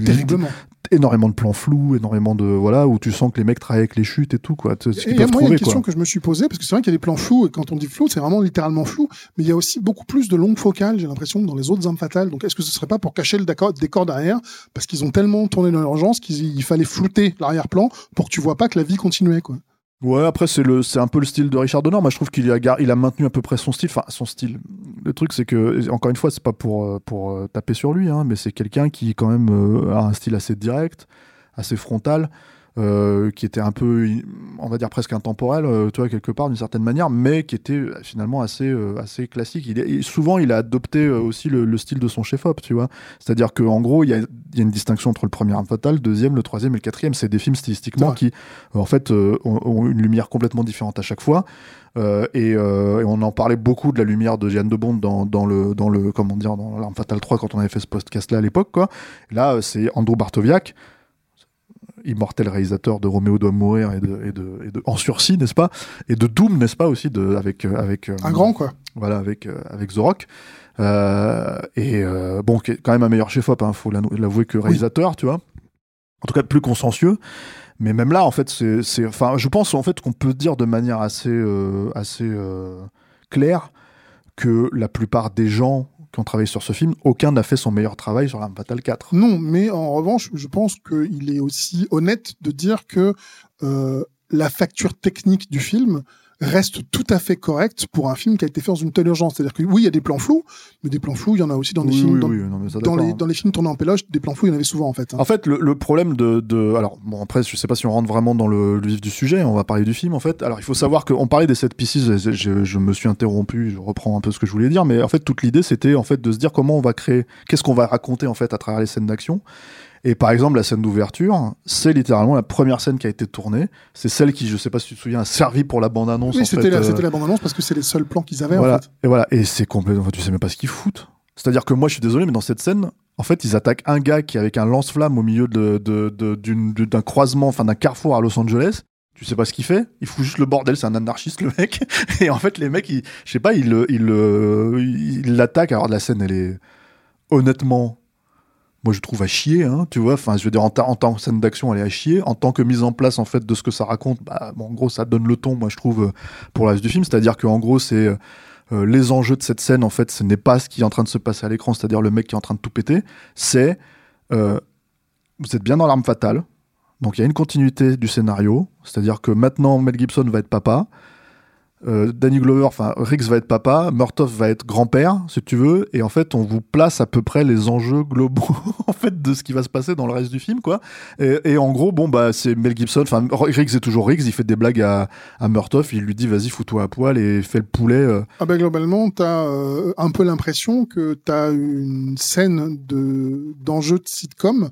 énormément de plans flous, énormément de voilà où tu sens que les mecs travaillent avec les chutes et tout quoi. Ce Et qu'ils il y a peuvent moi, il y a trouver une question quoi. que je me suis posée, parce que c'est vrai qu'il y a des plans flous, et quand on dit flou, c'est vraiment littéralement flou, mais il y a aussi beaucoup plus de longues focales, j'ai l'impression, dans les autres armes fatales. Donc est-ce que ce serait pas pour cacher le décor, derrière, parce qu'ils ont tellement tourné dans l'urgence qu'il il fallait flouter l'arrière-plan pour que tu vois pas que la vie continuait, quoi. Ouais, après c'est le c'est un peu le style de Richard Donner. Moi, je trouve qu'il a il a maintenu à peu près son style. Enfin, son style. Le truc, c'est que encore une fois, c'est pas pour euh, pour euh, taper sur lui, hein, mais c'est quelqu'un qui quand même euh, a un style assez direct, assez frontal, euh, qui était un peu, on va dire presque intemporel, euh, tu vois quelque part d'une certaine manière, mais qui était euh, finalement assez euh, assez classique. Il est, souvent, il a adopté euh, aussi le, le style de son chef-op, tu vois. C'est-à-dire que en gros, il y a, il y a une distinction entre le premier Arme Fatale, le deuxième, le troisième et le quatrième. C'est des films stylistiquement qui, en fait, ont, ont une lumière complètement différente à chaque fois. Euh, et, euh, et on en parlait beaucoup de la lumière de Jeanne de Bond dans, dans le dans le comment dire dans l'Arme Fatale 3 quand on avait fait ce podcast là à l'époque quoi. Là, c'est Andrew Bartoviak, immortel réalisateur de Roméo doit mourir et de, et de, et de en sursis n'est-ce pas? Et de Doom n'est-ce pas aussi de avec euh, avec euh, Un grand, quoi. voilà avec euh, avec The Rock Euh, et euh, bon qui est quand même un meilleur chef op hein, faut l'avouer que réalisateur tu vois. En tout cas plus consciencieux. Mais même là en fait c'est c'est enfin je pense en fait qu'on peut dire de manière assez assez claire que la plupart des gens qui ont travaillé sur ce film aucun n'a fait son meilleur travail sur l'Arme Fatale 4 Non, mais en revanche, je pense qu'il est aussi honnête de dire que euh, la facture technique du film reste tout à fait correcte pour un film qui a été fait dans une telle urgence. C'est-à-dire que oui, il y a des plans flous, mais des plans flous, il y en a aussi dans des oui, films. oui, dans, oui, non, mais ça, dans les, dans les films tournés en péloche, des plans flous, il y en avait souvent en fait. hein. En fait, le, le problème de, de- Alors, bon, après, je sais pas si on rentre vraiment dans le, le vif du sujet, on va parler du film, en fait. Alors, il faut savoir qu'on parlait des 7 pieces, je, je- je me suis interrompu, je reprends un peu ce que je voulais dire, mais en fait, toute l'idée, c'était, en fait, de se dire comment on va créer, qu'est-ce qu'on va raconter, en fait, à travers les scènes d'action. Et par exemple, la scène d'ouverture, c'est littéralement la première scène qui a été tournée. C'est celle qui, je sais pas si tu te souviens, a servi pour la bande-annonce. oui, c'était la, euh, c'était la bande-annonce parce que c'est les seuls plans qu'ils avaient voilà. en fait. Et voilà. Et c'est complètement. Tu sais même pas ce qu'ils foutent. C'est-à-dire que moi, je suis désolé, mais dans cette scène, en fait, ils attaquent un gars qui est avec un lance-flamme au milieu de, de- de- d'un croisement, enfin d'un carrefour à Los Angeles. Tu sais pas ce qu'il fait Il fout juste le bordel, c'est un anarchiste le mec. [LAUGHS] Et en fait, les mecs, ils, je sais pas, ils l'attaquent. Alors la scène, elle est honnêtement, moi je trouve à chier, hein, tu vois. Enfin, je veux dire, en, en tant que scène d'action, elle est à chier. En tant que mise en place, en fait, de ce que ça raconte, bah, en gros, ça donne le ton, moi je trouve, euh, pour le reste du film. C'est-à-dire qu'en gros, c'est euh, euh, les enjeux de cette scène, en fait, ce n'est pas ce qui est en train de se passer à l'écran, c'est-à-dire le mec qui est en train de tout péter. C'est vous êtes bien dans l'arme fatale. Donc il y a une continuité du scénario, c'est-à-dire que maintenant Mel Gibson va être papa, euh, Danny Glover, enfin Riggs va être papa, Murtaugh va être grand-père, si tu veux, et en fait on vous place à peu près les enjeux globaux [LAUGHS] en fait de ce qui va se passer dans le reste du film, quoi. Et, en gros, bon bah c'est Mel Gibson, enfin Riggs est toujours Riggs, il fait des blagues à, à Murtaugh, il lui dit vas-y fous-toi à poil et fais le poulet. euh. Ah ben globalement, t'as euh, un peu l'impression que t'as une scène de d'enjeu de sitcom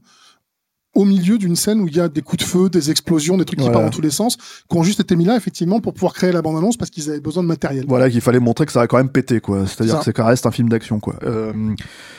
au milieu d'une scène où il y a des coups de feu, des explosions, des trucs qui Voilà. partent dans tous les sens, qui ont juste été mis là effectivement pour pouvoir créer la bande-annonce parce qu'ils avaient besoin de matériel. Voilà, qu'il fallait montrer que ça va quand même péter, quoi. C'est-à-dire que c'est quand même reste un film d'action, quoi. Euh,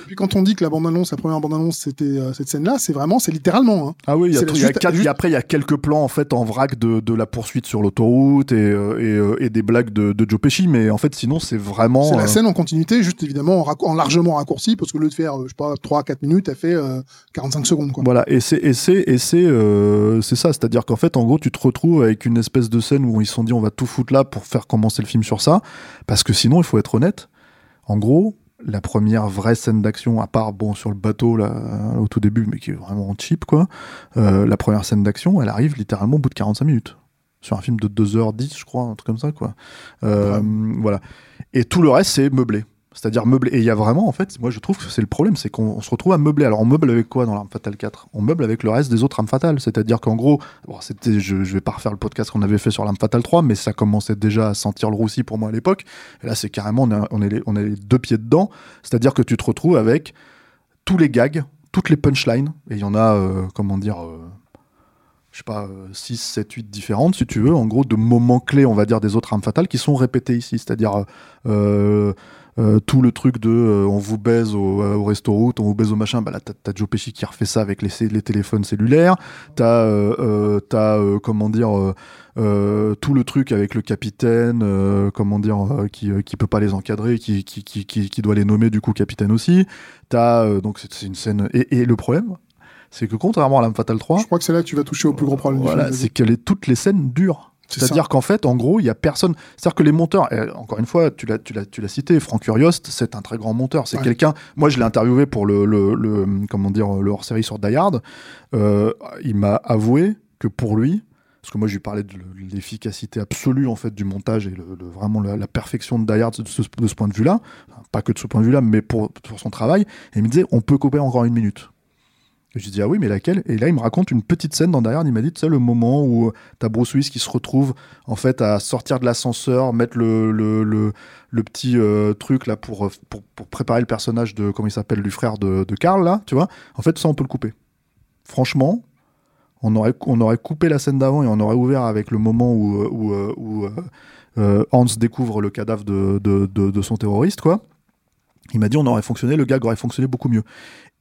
Et puis quand on dit que la bande-annonce, la première bande-annonce, c'était euh, cette scène-là, c'est vraiment, c'est littéralement. Hein. Ah oui, il y a C'est tout- il y a juste- quatre- juste- et après il y a quelques plans en fait en vrac de, de la poursuite sur l'autoroute et, euh, et, euh, et des blagues de, de Joe Pesci, mais en fait sinon c'est vraiment. C'est la scène en continuité, juste évidemment en, largement raccourci, parce que au lieu de faire, je sais pas, 3-4 minutes, elle fait euh, 45 secondes. Quoi. Voilà, et c'est ça, c'est-à-dire qu'en fait en gros tu te retrouves avec une espèce de scène où ils se sont dit on va tout foutre là pour faire commencer le film sur ça, parce que sinon il faut être honnête. En gros, la première vraie scène d'action, à part bon sur le bateau là au tout début, mais qui est vraiment cheap quoi, euh, la première scène d'action, elle arrive littéralement au bout de 45 minutes sur un film de 2h10 je crois, un truc comme ça quoi. Euh, Voilà. Et tout le reste c'est meublé. C'est-à-dire meublé. Et il y a vraiment, en fait, moi je trouve que c'est le problème, c'est qu'on on se retrouve à meubler. Alors on meuble avec quoi dans l'Arme Fatale 4 On meuble avec le reste des autres Armes Fatales. C'est-à-dire qu'en gros, bon, c'était, je, je vais pas refaire le podcast qu'on avait fait sur l'Arme Fatale 3, mais ça commençait déjà à sentir le roussi pour moi à l'époque. Et là, c'est carrément, on, a- on est les, on est deux pieds dedans. C'est-à-dire que tu te retrouves avec tous les gags, toutes les punchlines, et il y en a, euh, comment dire, euh, je sais pas, 6, 7, 8 différentes, si tu veux, en gros, de moments clés, on va dire, des autres armes fatales qui sont répétés ici. C'est-à-dire euh, euh, tout le truc de euh, on vous baise au, euh, au resto-route, on vous baise au machin. Bah là, t'as, Joe Pesci qui refait ça avec les, les téléphones cellulaires. T'as, euh, t'as euh, comment dire, tout le truc avec le capitaine, comment dire, qui, qui peut pas les encadrer, qui, qui, qui, qui, doit les nommer du coup capitaine aussi. T'as, donc c'est, une scène. Et, et le problème, c'est que contrairement à l'âme fatale 3, Je crois que c'est là que tu vas toucher au plus gros problème voilà, c'est que les, toutes les scènes durent. C'est C'est-à-dire qu'en fait, en gros, il y a personne. C'est-à-dire que les monteurs, et encore une fois, tu l'as, tu l'as, tu l'as cité, Franck Uriost, c'est un très grand monteur. C'est Ouais. quelqu'un. Moi, je l'ai interviewé pour le, le, le- comment dire, le hors-série sur Die Hard. Euh, il m'a avoué que pour lui, parce que moi je lui parlais de l'efficacité absolue en fait du montage et le, vraiment la, perfection de Die de ce, de ce point de vue-là, pas que de ce point de vue-là, mais pour, pour son travail. Et il me disait, on peut couper encore une minute. Je dis ah oui mais laquelle? Et là il me raconte une petite scène dans derrière. Il m'a dit tu sais le moment où euh, t'as Bruce Willis qui se retrouve en fait à sortir de l'ascenseur, mettre le, le, le, petit euh, truc là pour, pour, pour, préparer le personnage de comment il s'appelle du frère de, de Carl là, tu vois? En fait ça on peut le couper. Franchement, on aurait, on aurait coupé la scène d'avant et on aurait ouvert avec le moment où, où, où euh, Hans découvre le cadavre de, de, de, son terroriste, quoi. Il m'a dit on aurait fonctionné, le gag aurait fonctionné beaucoup mieux.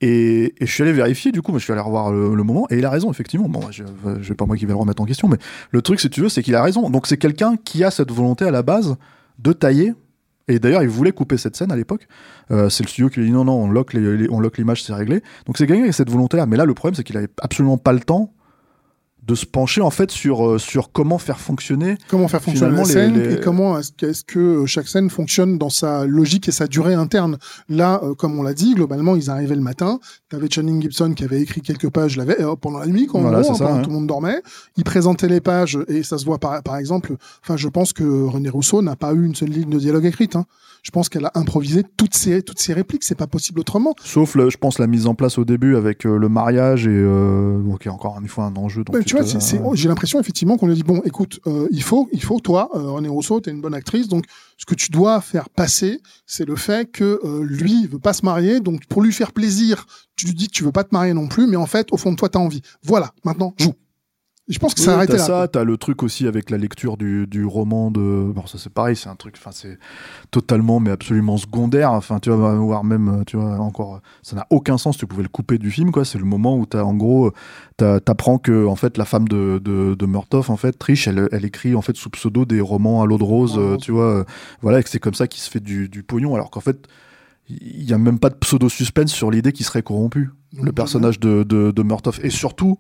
Et, je suis allé vérifier, du coup, je suis allé revoir le, moment, et il a raison, effectivement. Bon, je, je pas moi qui vais le remettre en question, mais le truc, si tu veux, c'est qu'il a raison. Donc c'est quelqu'un qui a cette volonté à la base de tailler. Et d'ailleurs, il voulait couper cette scène à l'époque. Euh, c'est le studio qui lui dit non, non, on lock l'image, c'est réglé. Donc c'est quelqu'un qui a cette volonté-là. Mais là, le problème, c'est qu'il avait absolument pas le temps de se pencher en fait sur euh, sur comment faire fonctionner comment faire fonctionner la scène et comment est-ce que, est que euh, chaque scène fonctionne dans sa logique et sa durée interne. Là euh, comme on l'a dit globalement ils arrivaient le matin t'avais Channing Gibson qui avait écrit quelques pages la pendant la nuit quand voilà, hein, pendant tout le monde dormait. Il présentait les pages et ça se voit par, par exemple enfin je pense que René Rousseau n'a pas eu une seule ligne de dialogue écrite hein je pense qu'elle a improvisé toutes ces toutes ces répliques. C'est pas possible autrement. Sauf, je pense, la mise en place au début avec euh, le mariage et euh, qui est encore une fois un enjeu. tu vois, j'ai l'impression effectivement qu'on lui dit bon, écoute, euh, il faut, il faut toi, euh, René Rousseau, t'es une bonne actrice, donc ce que tu dois faire passer, c'est le fait que lui veut pas se marier, donc pour lui faire plaisir, tu lui dis que tu veux pas te marier non plus, mais en fait, au fond de toi, t'as envie. Voilà, maintenant, joue. Je pense que ça a arrêté là. ça, t'as le truc aussi avec la lecture du, du roman de. Bon, ça c'est pareil, c'est un truc, enfin c'est totalement mais absolument secondaire. Enfin, tu vas voir même, tu vois, encore, ça n'a aucun sens. Tu pouvais le couper du film, quoi. C'est le moment où t'as, en gros, t'apprends que en fait la femme de de, de Murtoff, en fait, Trish, elle, elle écrit en fait sous pseudo des romans à l'eau de rose, euh, tu vois. voilà, et que c'est comme ça qu'il se fait du, du pognon, alors qu'en fait il y a même pas de pseudo suspense sur l'idée qu'il serait corrompu, le personnage de, de, de Murtoff. Et surtout,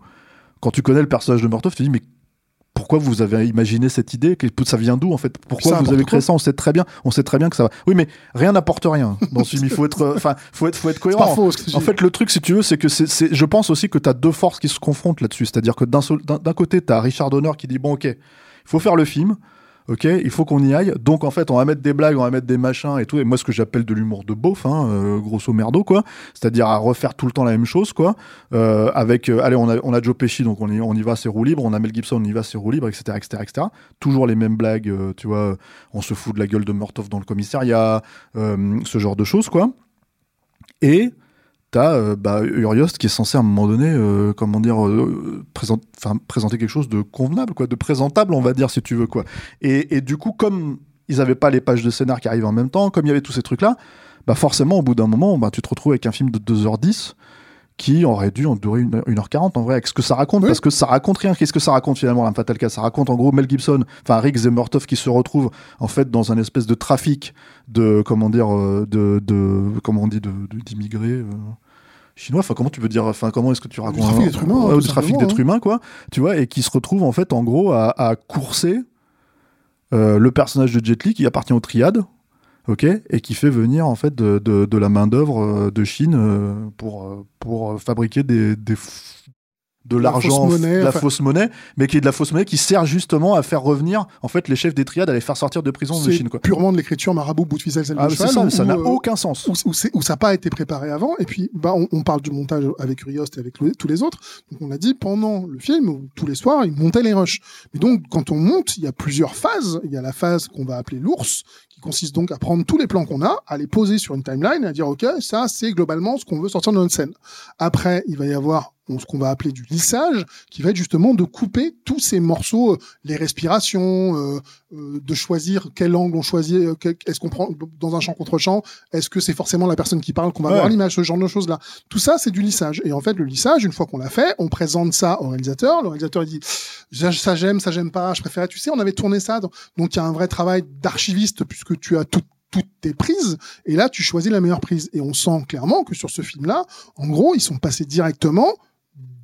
quand tu connais le personnage de Murtoff, tu te dis, mais pourquoi vous avez imaginé cette idée? Ça vient d'où en fait? Pourquoi vous avez créé ça? On sait très bien, on sait très bien que ça va. Oui, mais rien n'apporte rien dans ce film. Il faut être, enfin, faut être, faut être cohérent. Faux, en fait, le truc, si tu veux, c'est que c'est, je pense aussi que tu as deux forces qui se confrontent là-dessus. C'est-à-dire que d'un, d'un côté, tu as Richard Donner qui dit bon, ok, il faut faire le film ok, il faut qu'on y aille. Donc en fait, on va mettre des blagues, on va mettre des machins et tout. Et moi, ce que j'appelle de l'humour de beauf, hein, euh, grosso merdo, quoi. C'est-à-dire à refaire tout le temps la même chose, quoi. Euh, avec, euh, allez, on a, on a Joe Pesci, donc on y, on y va, c'est roue libre. On a Mel Gibson, on y va, c'est roue libre, etc., etc., etc. Toujours les mêmes blagues, tu vois. On se fout de la gueule de Murtoff dans le commissariat, ce genre de choses, quoi. Et t'as euh, bah, Uriost qui est censé à un moment donné, euh, comment dire, euh, présenter quelque chose de convenable, quoi, de présentable, on va dire, si tu veux, quoi. Et, et du coup, comme ils n'avaient pas les pages de scénar qui arrivent en même temps, comme il y avait tous ces trucs-là, bah forcément, au bout d'un moment, bah, tu te retrouves avec un film de 2h10 qui aurait dû en durer 1h40 en vrai avec ce que ça raconte parce que ça raconte rien. Qu'est-ce que ça raconte finalement un Fatal ça raconte en gros Mel Gibson enfin Rick Zemmertoff qui se retrouve en fait dans un espèce de trafic de comment dire de, de comment on dit d'immigrés chinois. Enfin, comment tu peux dire Enfin, comment est-ce que tu racontes Le trafic d'êtres humains. trafic d'êtres humains, quoi. Tu vois, et qui se retrouve en fait, en gros, à, courser euh, le personnage de Jet Li qui appartient aux triades. Ok, et qui fait venir en fait de, de, la main d'œuvre euh, de Chine euh, pour, pour fabriquer des, des, de l'argent, de la fausse monnaie, mais qui est de la fausse monnaie qui sert justement à faire revenir en fait les chefs des triades à les faire sortir de prison de Chine. Quoi. Purement de l'écriture marabout bout de ficelle, ah, ça, ça n'a aucun sens. Où, où, ça n'a pas été préparé avant. Et puis bah on, parle du montage avec Riost et avec tous les autres. Donc on a dit pendant le film, tous les soirs, ils montaient les rushs. Mais donc quand on monte, il y a plusieurs phases. Il y a la phase qu'on va appeler l'ours, qui consiste donc à prendre tous les plans qu'on a, à les poser sur une timeline et à dire ok ça c'est globalement ce qu'on veut sortir de notre scène. Après il va y avoir ce qu'on va appeler du lissage, qui va être justement de couper tous ces morceaux, euh, les respirations, euh, euh, de choisir quel angle on choisit, est-ce qu'on prend dans un champ contre champ, est-ce que c'est forcément la personne qui parle qu'on va voir l'image, ce genre de choses-là. Tout ça, c'est du lissage. Et en fait, le lissage, une fois qu'on l'a fait, on présente ça au réalisateur. Le réalisateur il dit ça j'aime, ça j'aime pas, je préfère. Tu sais, on avait tourné ça, donc il y a un vrai travail d'archiviste puisque tu as tout toutes tes prises et là tu choisis la meilleure prise et on sent clairement que sur ce film là en gros ils sont passés directement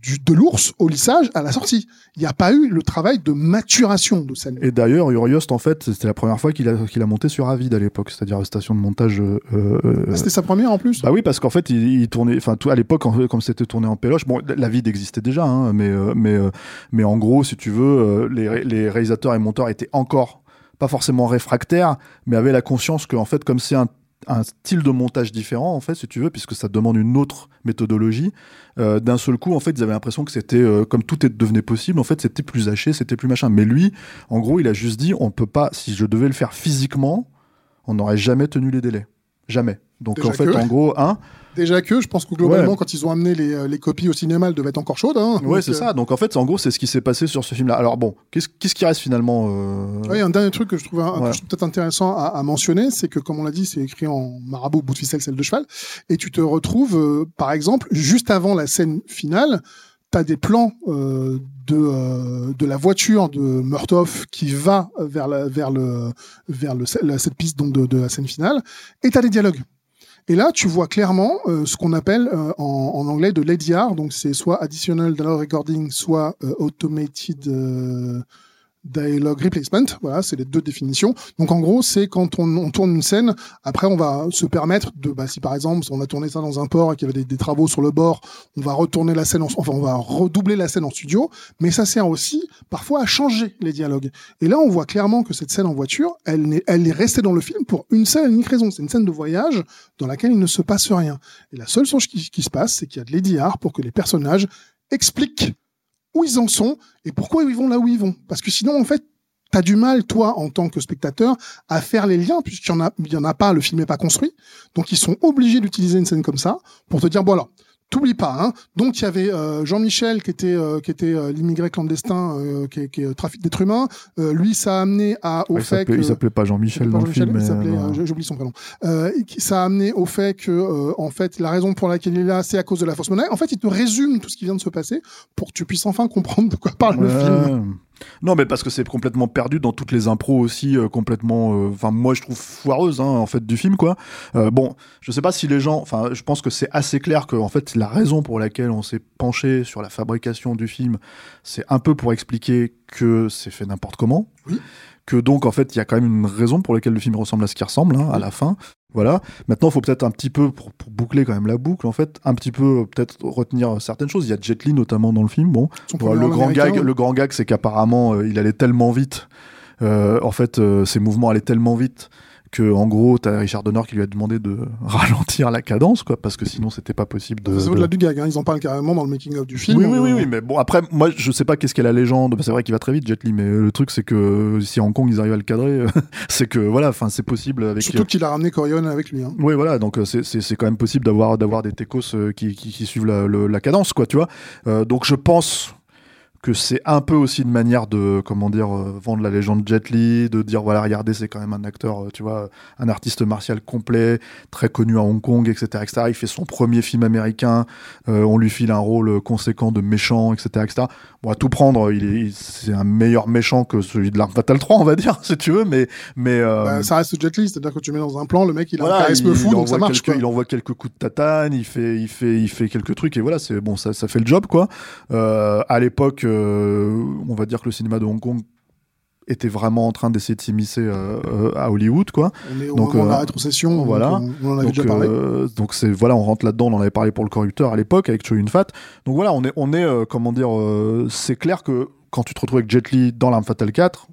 du, de l'ours au lissage à la sortie. Il n'y a pas eu le travail de maturation de scène. Et d'ailleurs, Uriost, en fait, c'était la première fois qu'il a, qu'il a monté sur Avid à l'époque, c'est-à-dire la station de montage. Euh, euh, Ah, c'était sa première en plus Bah oui, parce qu'en fait, il, il tournait, enfin, tout à l'époque, comme c'était tourné en péloche, bon, la vide existait déjà, hein, mais, euh, mais, mais en gros, si tu veux, les, les réalisateurs et monteurs étaient encore pas forcément réfractaires, mais avaient la conscience que, en fait, comme c'est un, un style de montage différent, en fait, si tu veux, puisque ça demande une autre méthodologie, euh, d'un seul coup, en fait, ils avaient l'impression que c'était, euh, comme tout est- devenait possible, en fait, c'était plus haché, c'était plus machin. Mais lui, en gros, il a juste dit, on peut pas, si je devais le faire physiquement, on n'aurait jamais tenu les délais. Jamais. Donc, Déjà en fait, que- en gros, hein, Déjà que je pense que globalement, Ouais. quand ils ont amené les, euh, les copies au cinéma, elles devaient être encore chaudes. Hein. Ouais, c'est euh, ça. Donc en fait, en gros, c'est ce qui s'est passé sur ce film-là. Alors bon, qu'est-ce qui reste finalement euh, Oui, un dernier truc que je trouve, Ouais. trouve peut-être intéressant à, à mentionner, c'est que, comme on l'a dit, c'est écrit en marabout, bout de ficelle, celle de cheval. Et tu te retrouves, euh, par exemple, juste avant la scène finale, tu as des plans euh, de, euh, de la voiture de Murtoff qui va vers, la, vers, le, vers le, cette piste donc, de, de la scène finale, et tu as des dialogues. Et là, tu vois clairement euh, ce qu'on appelle euh, en, anglais de l'ADR, donc c'est soit additional dialogue recording, soit euh, automated dialogue replacement. Voilà, c'est les deux définitions. Donc en gros, c'est quand on, tourne une scène, après on va se permettre de, bah, si par exemple on a tourné ça dans un port et qu'il y avait des, travaux sur le bord, on va retourner la scène, en- enfin on va redoubler la scène en studio, mais ça sert aussi parfois à changer les dialogues. Et là, on voit clairement que cette scène en voiture, elle, n'est- elle est restée dans le film pour une seule unique raison. C'est une scène de voyage dans laquelle il ne se passe rien. Et la seule chose qui, qui se passe, c'est qu'il y a de l'EDR pour que les personnages expliquent où ils en sont et pourquoi ils vont là où ils vont. Parce que sinon, en fait, t'as du mal, toi, en tant que spectateur, à faire les liens, puisqu'il y en a, en a pas, le film n'est pas construit. Donc, ils sont obligés d'utiliser une scène comme ça pour te dire, bon, alors, t'oublies pas, hein. Donc, il y avait euh, Jean-Michel qui était, euh, qui était euh, l'immigré clandestin, euh, qui est, qui est euh, trafic d'êtres humains. Euh, lui, ça a amené à, au il fait s'appelait que... il s'appelait pas Jean-Michel dans le film. il mais, s'appelait, euh, j'ai- j'oublie son prénom. Euh, ça a amené au fait que, euh, en fait, la raison pour laquelle il est là, c'est à cause de la fausse monnaie. En fait, il te résume tout ce qui vient de se passer pour que tu puisses enfin comprendre de quoi parle le ouais. film. Non, mais parce que c'est complètement perdu dans toutes les impros aussi, euh, complètement. euh, Enfin, moi, je trouve foireuse, hein, en fait, du film, quoi. Euh, bon, je sais pas si les gens. Enfin, je pense que c'est assez clair que, en fait, la raison pour laquelle on s'est penché sur la fabrication du film, c'est un peu pour expliquer que c'est fait n'importe comment. Oui. Que donc, en fait, il y a quand même une raison pour laquelle le film ressemble à ce qui ressemble, hein, à la fin. Voilà. Maintenant, il faut peut-être un petit peu, pour, pour boucler quand même la boucle, en fait, un petit peu, peut-être retenir certaines choses. Il y a Jet Li, notamment, dans le film. Bon, le grand gag, le grand gag, c'est qu'apparemment euh, il allait tellement vite. euh, en fait, euh, ses mouvements allaient tellement vite que, en gros, t'as Richard Donner qui lui a demandé de [LAUGHS] ralentir la cadence, quoi, parce que sinon c'était pas possible de. C'est de- au-delà du gag, hein. ils en parlent carrément dans le making-of du film. Oui, oui, Euh, oui, oui, mais bon, après, moi, je sais pas qu'est-ce qu'est la légende. C'est vrai qu'il va très vite, Jet Li, mais le truc, c'est que si à Hong Kong ils arrivent à le cadrer, [LAUGHS] c'est que, voilà, enfin, c'est possible avec. Surtout qu'il a ramené Coriolan avec lui. Hein. Oui, voilà, donc euh, c'est- quand même possible d'avoir d'avoir des techos euh, qui, qui, qui suivent la, le- la cadence, quoi, tu vois. Euh, donc je pense que c'est un peu aussi une manière de, comment dire, euh, vendre la légende Jet Li, de dire, voilà, regardez, c'est quand même un acteur, euh, tu vois, un artiste martial complet, très connu à Hong Kong, etc., etc. Il fait son premier film américain, euh, on lui file un rôle conséquent de méchant, etc., etc. Bon, à tout prendre, il est, il- c'est un meilleur méchant que celui de l'Arme Fatale 3, on va dire, [LAUGHS] si tu veux, mais, mais, euh, Bah, ça reste Jet Li, c'est-à-dire que tu mets dans un plan, le mec il a voilà, un charisme fou, donc ça marche. quelques- Quoi. il envoie quelques coups de tatane, il fait, il fait, il fait quelques trucs et voilà, c'est bon, ça, ça fait le job quoi. Euh, à l'époque, euh, on va dire que le cinéma de Hong Kong était vraiment en train d'essayer de s'immiscer euh, euh, à Hollywood quoi. On est au Donc, moment de la rétrocession, voilà. donc on, on en avait Donc, déjà parlé. donc c'est voilà, on rentre là-dedans, on en avait parlé pour le corrupteur à l'époque avec Cho Yun Fat. Donc voilà, on est, on est, comment dire, c'est clair que quand tu te retrouves avec Jet Li dans l'Arme Fatale 4,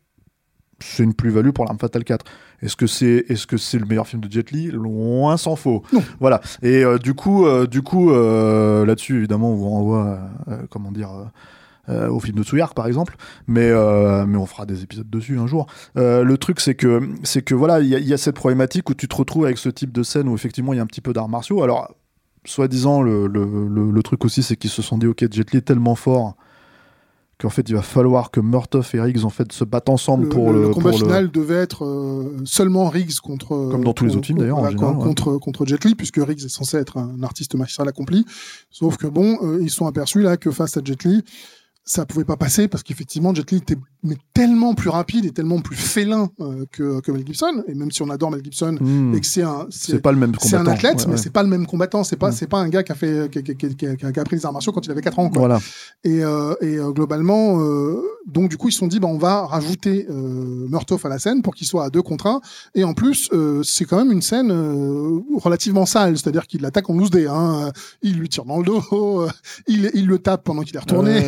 c'est une plus-value pour l'Arme Fatale 4. Est-ce que c'est est-ce que c'est le meilleur film de Jet Li? Loin s'en faut. Non. Voilà. Et du coup, du coup, là-dessus, évidemment, on vous renvoie, comment dire. Euh, au film de Tsuyark par exemple, mais euh, mais on fera des épisodes dessus un jour. Euh, le truc c'est que c'est que voilà, il y, a- il y a cette problématique où tu te retrouves avec ce type de scène où effectivement il y a un petit peu d'arts martiaux. Alors soi-disant le, le, le, le truc aussi c'est qu'ils se sont dit ok Jet Li est tellement fort qu'en fait il va falloir que Murtoff et Riggs en fait se battent ensemble Le, pour le- le, combat pour le- final devait être euh, seulement Riggs contre Comme dans tous les contre- autres films, d'ailleurs, en voilà, général, contre, contre Jet Li puisque Riggs est censé être un artiste martial accompli sauf que bon euh, ils sont aperçus là que face à Jet Li ça pouvait pas passer parce qu'effectivement Jet Li était mais tellement plus rapide et tellement plus félin euh, que, que Mel Gibson et même si on adore Mel Gibson Hmm. et que c'est un C'est pas le même c'est un athlète Ouais, mais ouais. c'est pas le même combattant c'est pas Hmm. c'est pas un gars qui a fait qui, qui- qui- qui- qui a appris les arts martiaux quand il avait 4 ans quoi. Voilà. et, euh, et euh, globalement euh, donc du coup ils se sont dit bah on va rajouter euh, Murtaugh à la scène pour qu'il soit à deux contre un et en plus euh, c'est quand même une scène euh, relativement sale c'est-à-dire qu'il l'attaque en loose day hein. il lui tire dans le dos [LAUGHS] il, il le tape pendant qu'il est retourné.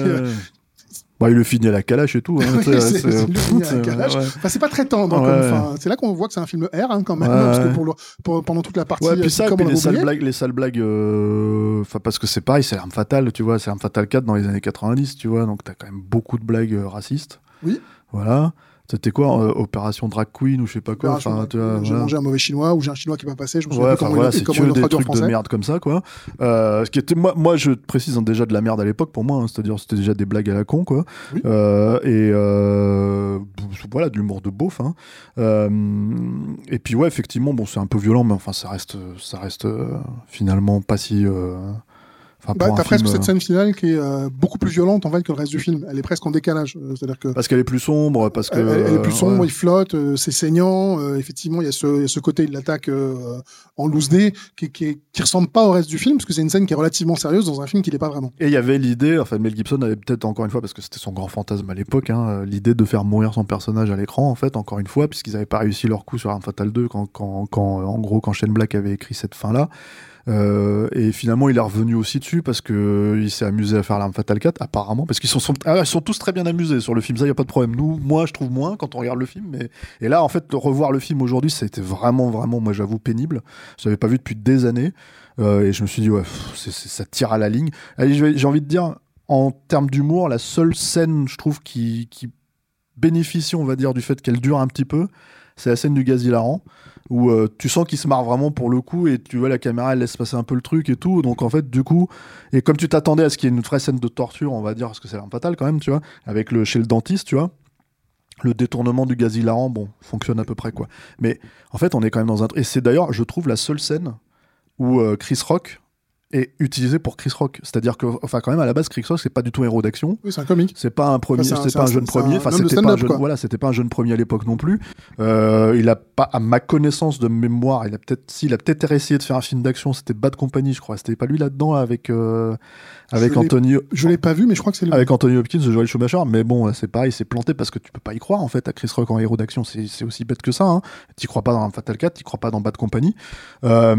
Bah, il le finit à la calache et tout. hein, [LAUGHS] Oui, c'est- calache. ouais. Enfin, c'est pas très tendre. Ouais. C'est là qu'on voit que c'est un film R hein, quand même, Ouais, parce que ouais. pour le, pour- pendant toute la partie, euh, puis ça, puis les sales blagues, les sales blagues, euh, enfin parce que c'est pareil, c'est l'arme fatale, tu vois, c'est l'arme fatale 4 dans les années 90, tu vois, donc t'as quand même beaucoup de blagues euh, racistes. Oui. Voilà. C'était quoi, euh, opération drag queen ou je sais pas quoi. Enfin, J'ai voilà. mangé un mauvais chinois ou j'ai un chinois qui pas passé. Je me souviens Ouais, comment voilà, il, c'est comment que il le des trucs de merde comme ça, quoi. Euh, ce qui était, moi, moi, je précise hein, déjà de la merde à l'époque pour moi, hein, c'est-à-dire c'était déjà des blagues à la con, quoi. Oui. Euh, et euh, voilà, de l'humour de beauf. Hein. Et puis ouais, effectivement, bon, c'est un peu violent, mais enfin, ça reste, ça reste finalement pas si. Enfin, Bah, t'as presque cette euh, scène finale qui est euh, beaucoup plus violente en fait que le reste du film. Elle est presque en décalage. Euh, C'est-à-dire que Parce qu'elle est plus sombre, parce que. elle, elle est plus euh, sombre, ouais. il flotte, euh, c'est saignant. euh, effectivement, il y, a ce- y a ce côté de l'attaque euh, en loose day qui, qui, qui ressemble pas au reste du film parce que c'est une scène qui est relativement sérieuse dans un film qui l'est pas vraiment. Et il y avait l'idée, enfin Mel Gibson avait peut-être encore une fois, parce que c'était son grand fantasme à l'époque, hein, l'idée de faire mourir son personnage à l'écran, en fait, encore une fois, puisqu'ils n'avaient pas réussi leur coup sur Arm Fatal 2, quand, quand, quand, en gros, quand Shane Black avait écrit cette fin-là. Euh, et finalement, il est revenu aussi dessus parce que euh, il s'est amusé à faire l'arme fatale 4, apparemment, parce qu'ils ah, sont tous très bien amusés sur le film. Ça, il y a pas de problème. Nous, moi, je trouve moins quand on regarde le film, et là, en fait, revoir le film aujourd'hui, ça a été vraiment, vraiment, moi, j'avoue, pénible. Je l'avais pas vu depuis des années, euh, et je me suis dit, ouais, ça tire à la ligne. J'ai envie de dire, en termes d'humour, la seule scène, je trouve, qui, qui bénéficie, on va dire, du fait qu'elle dure un petit peu, c'est la scène du gaz hilarant où euh, tu sens qu'il se marre vraiment pour le coup et tu vois la caméra elle laisse passer un peu le truc et tout. Donc en fait du coup et comme tu t'attendais à ce qu'il y ait une vraie scène de torture on va dire parce que c'est l'arme fatale quand même tu vois avec le chez le dentiste tu vois le détournement du gaz hilarant bon fonctionne à peu près quoi. Mais en fait on est quand même dans un et c'est d'ailleurs je trouve la seule scène où euh, Chris Rock est utilisé pour Chris Rock c'est-à-dire que enfin quand même à la base Chris Rock c'est pas du tout un héros d'action Oui, c'est un comique. c'est pas un premier, Enfin, c'est pas un- un jeune premier. Enfin, c'était pas un jeune, voilà, c'était pas un jeune premier à l'époque non plus. Euh, il a pas, à ma connaissance de mémoire, il a peut-être, s'il a peut-être essayé de faire un film d'action, c'était Bad Company, je crois. C'était pas lui là-dedans avec euh, avec Je Anthony, Je l'ai pas vu, mais je crois que c'est le. avec Anthony Hopkins, de Joel Schumacher. Mais bon, c'est pareil, c'est planté parce que tu peux pas y croire en fait à Chris Rock en héros d'action. C'est aussi bête que ça. Hein. T'y crois pas dans Fatal 4, t'y crois pas dans Bad Company. Euh,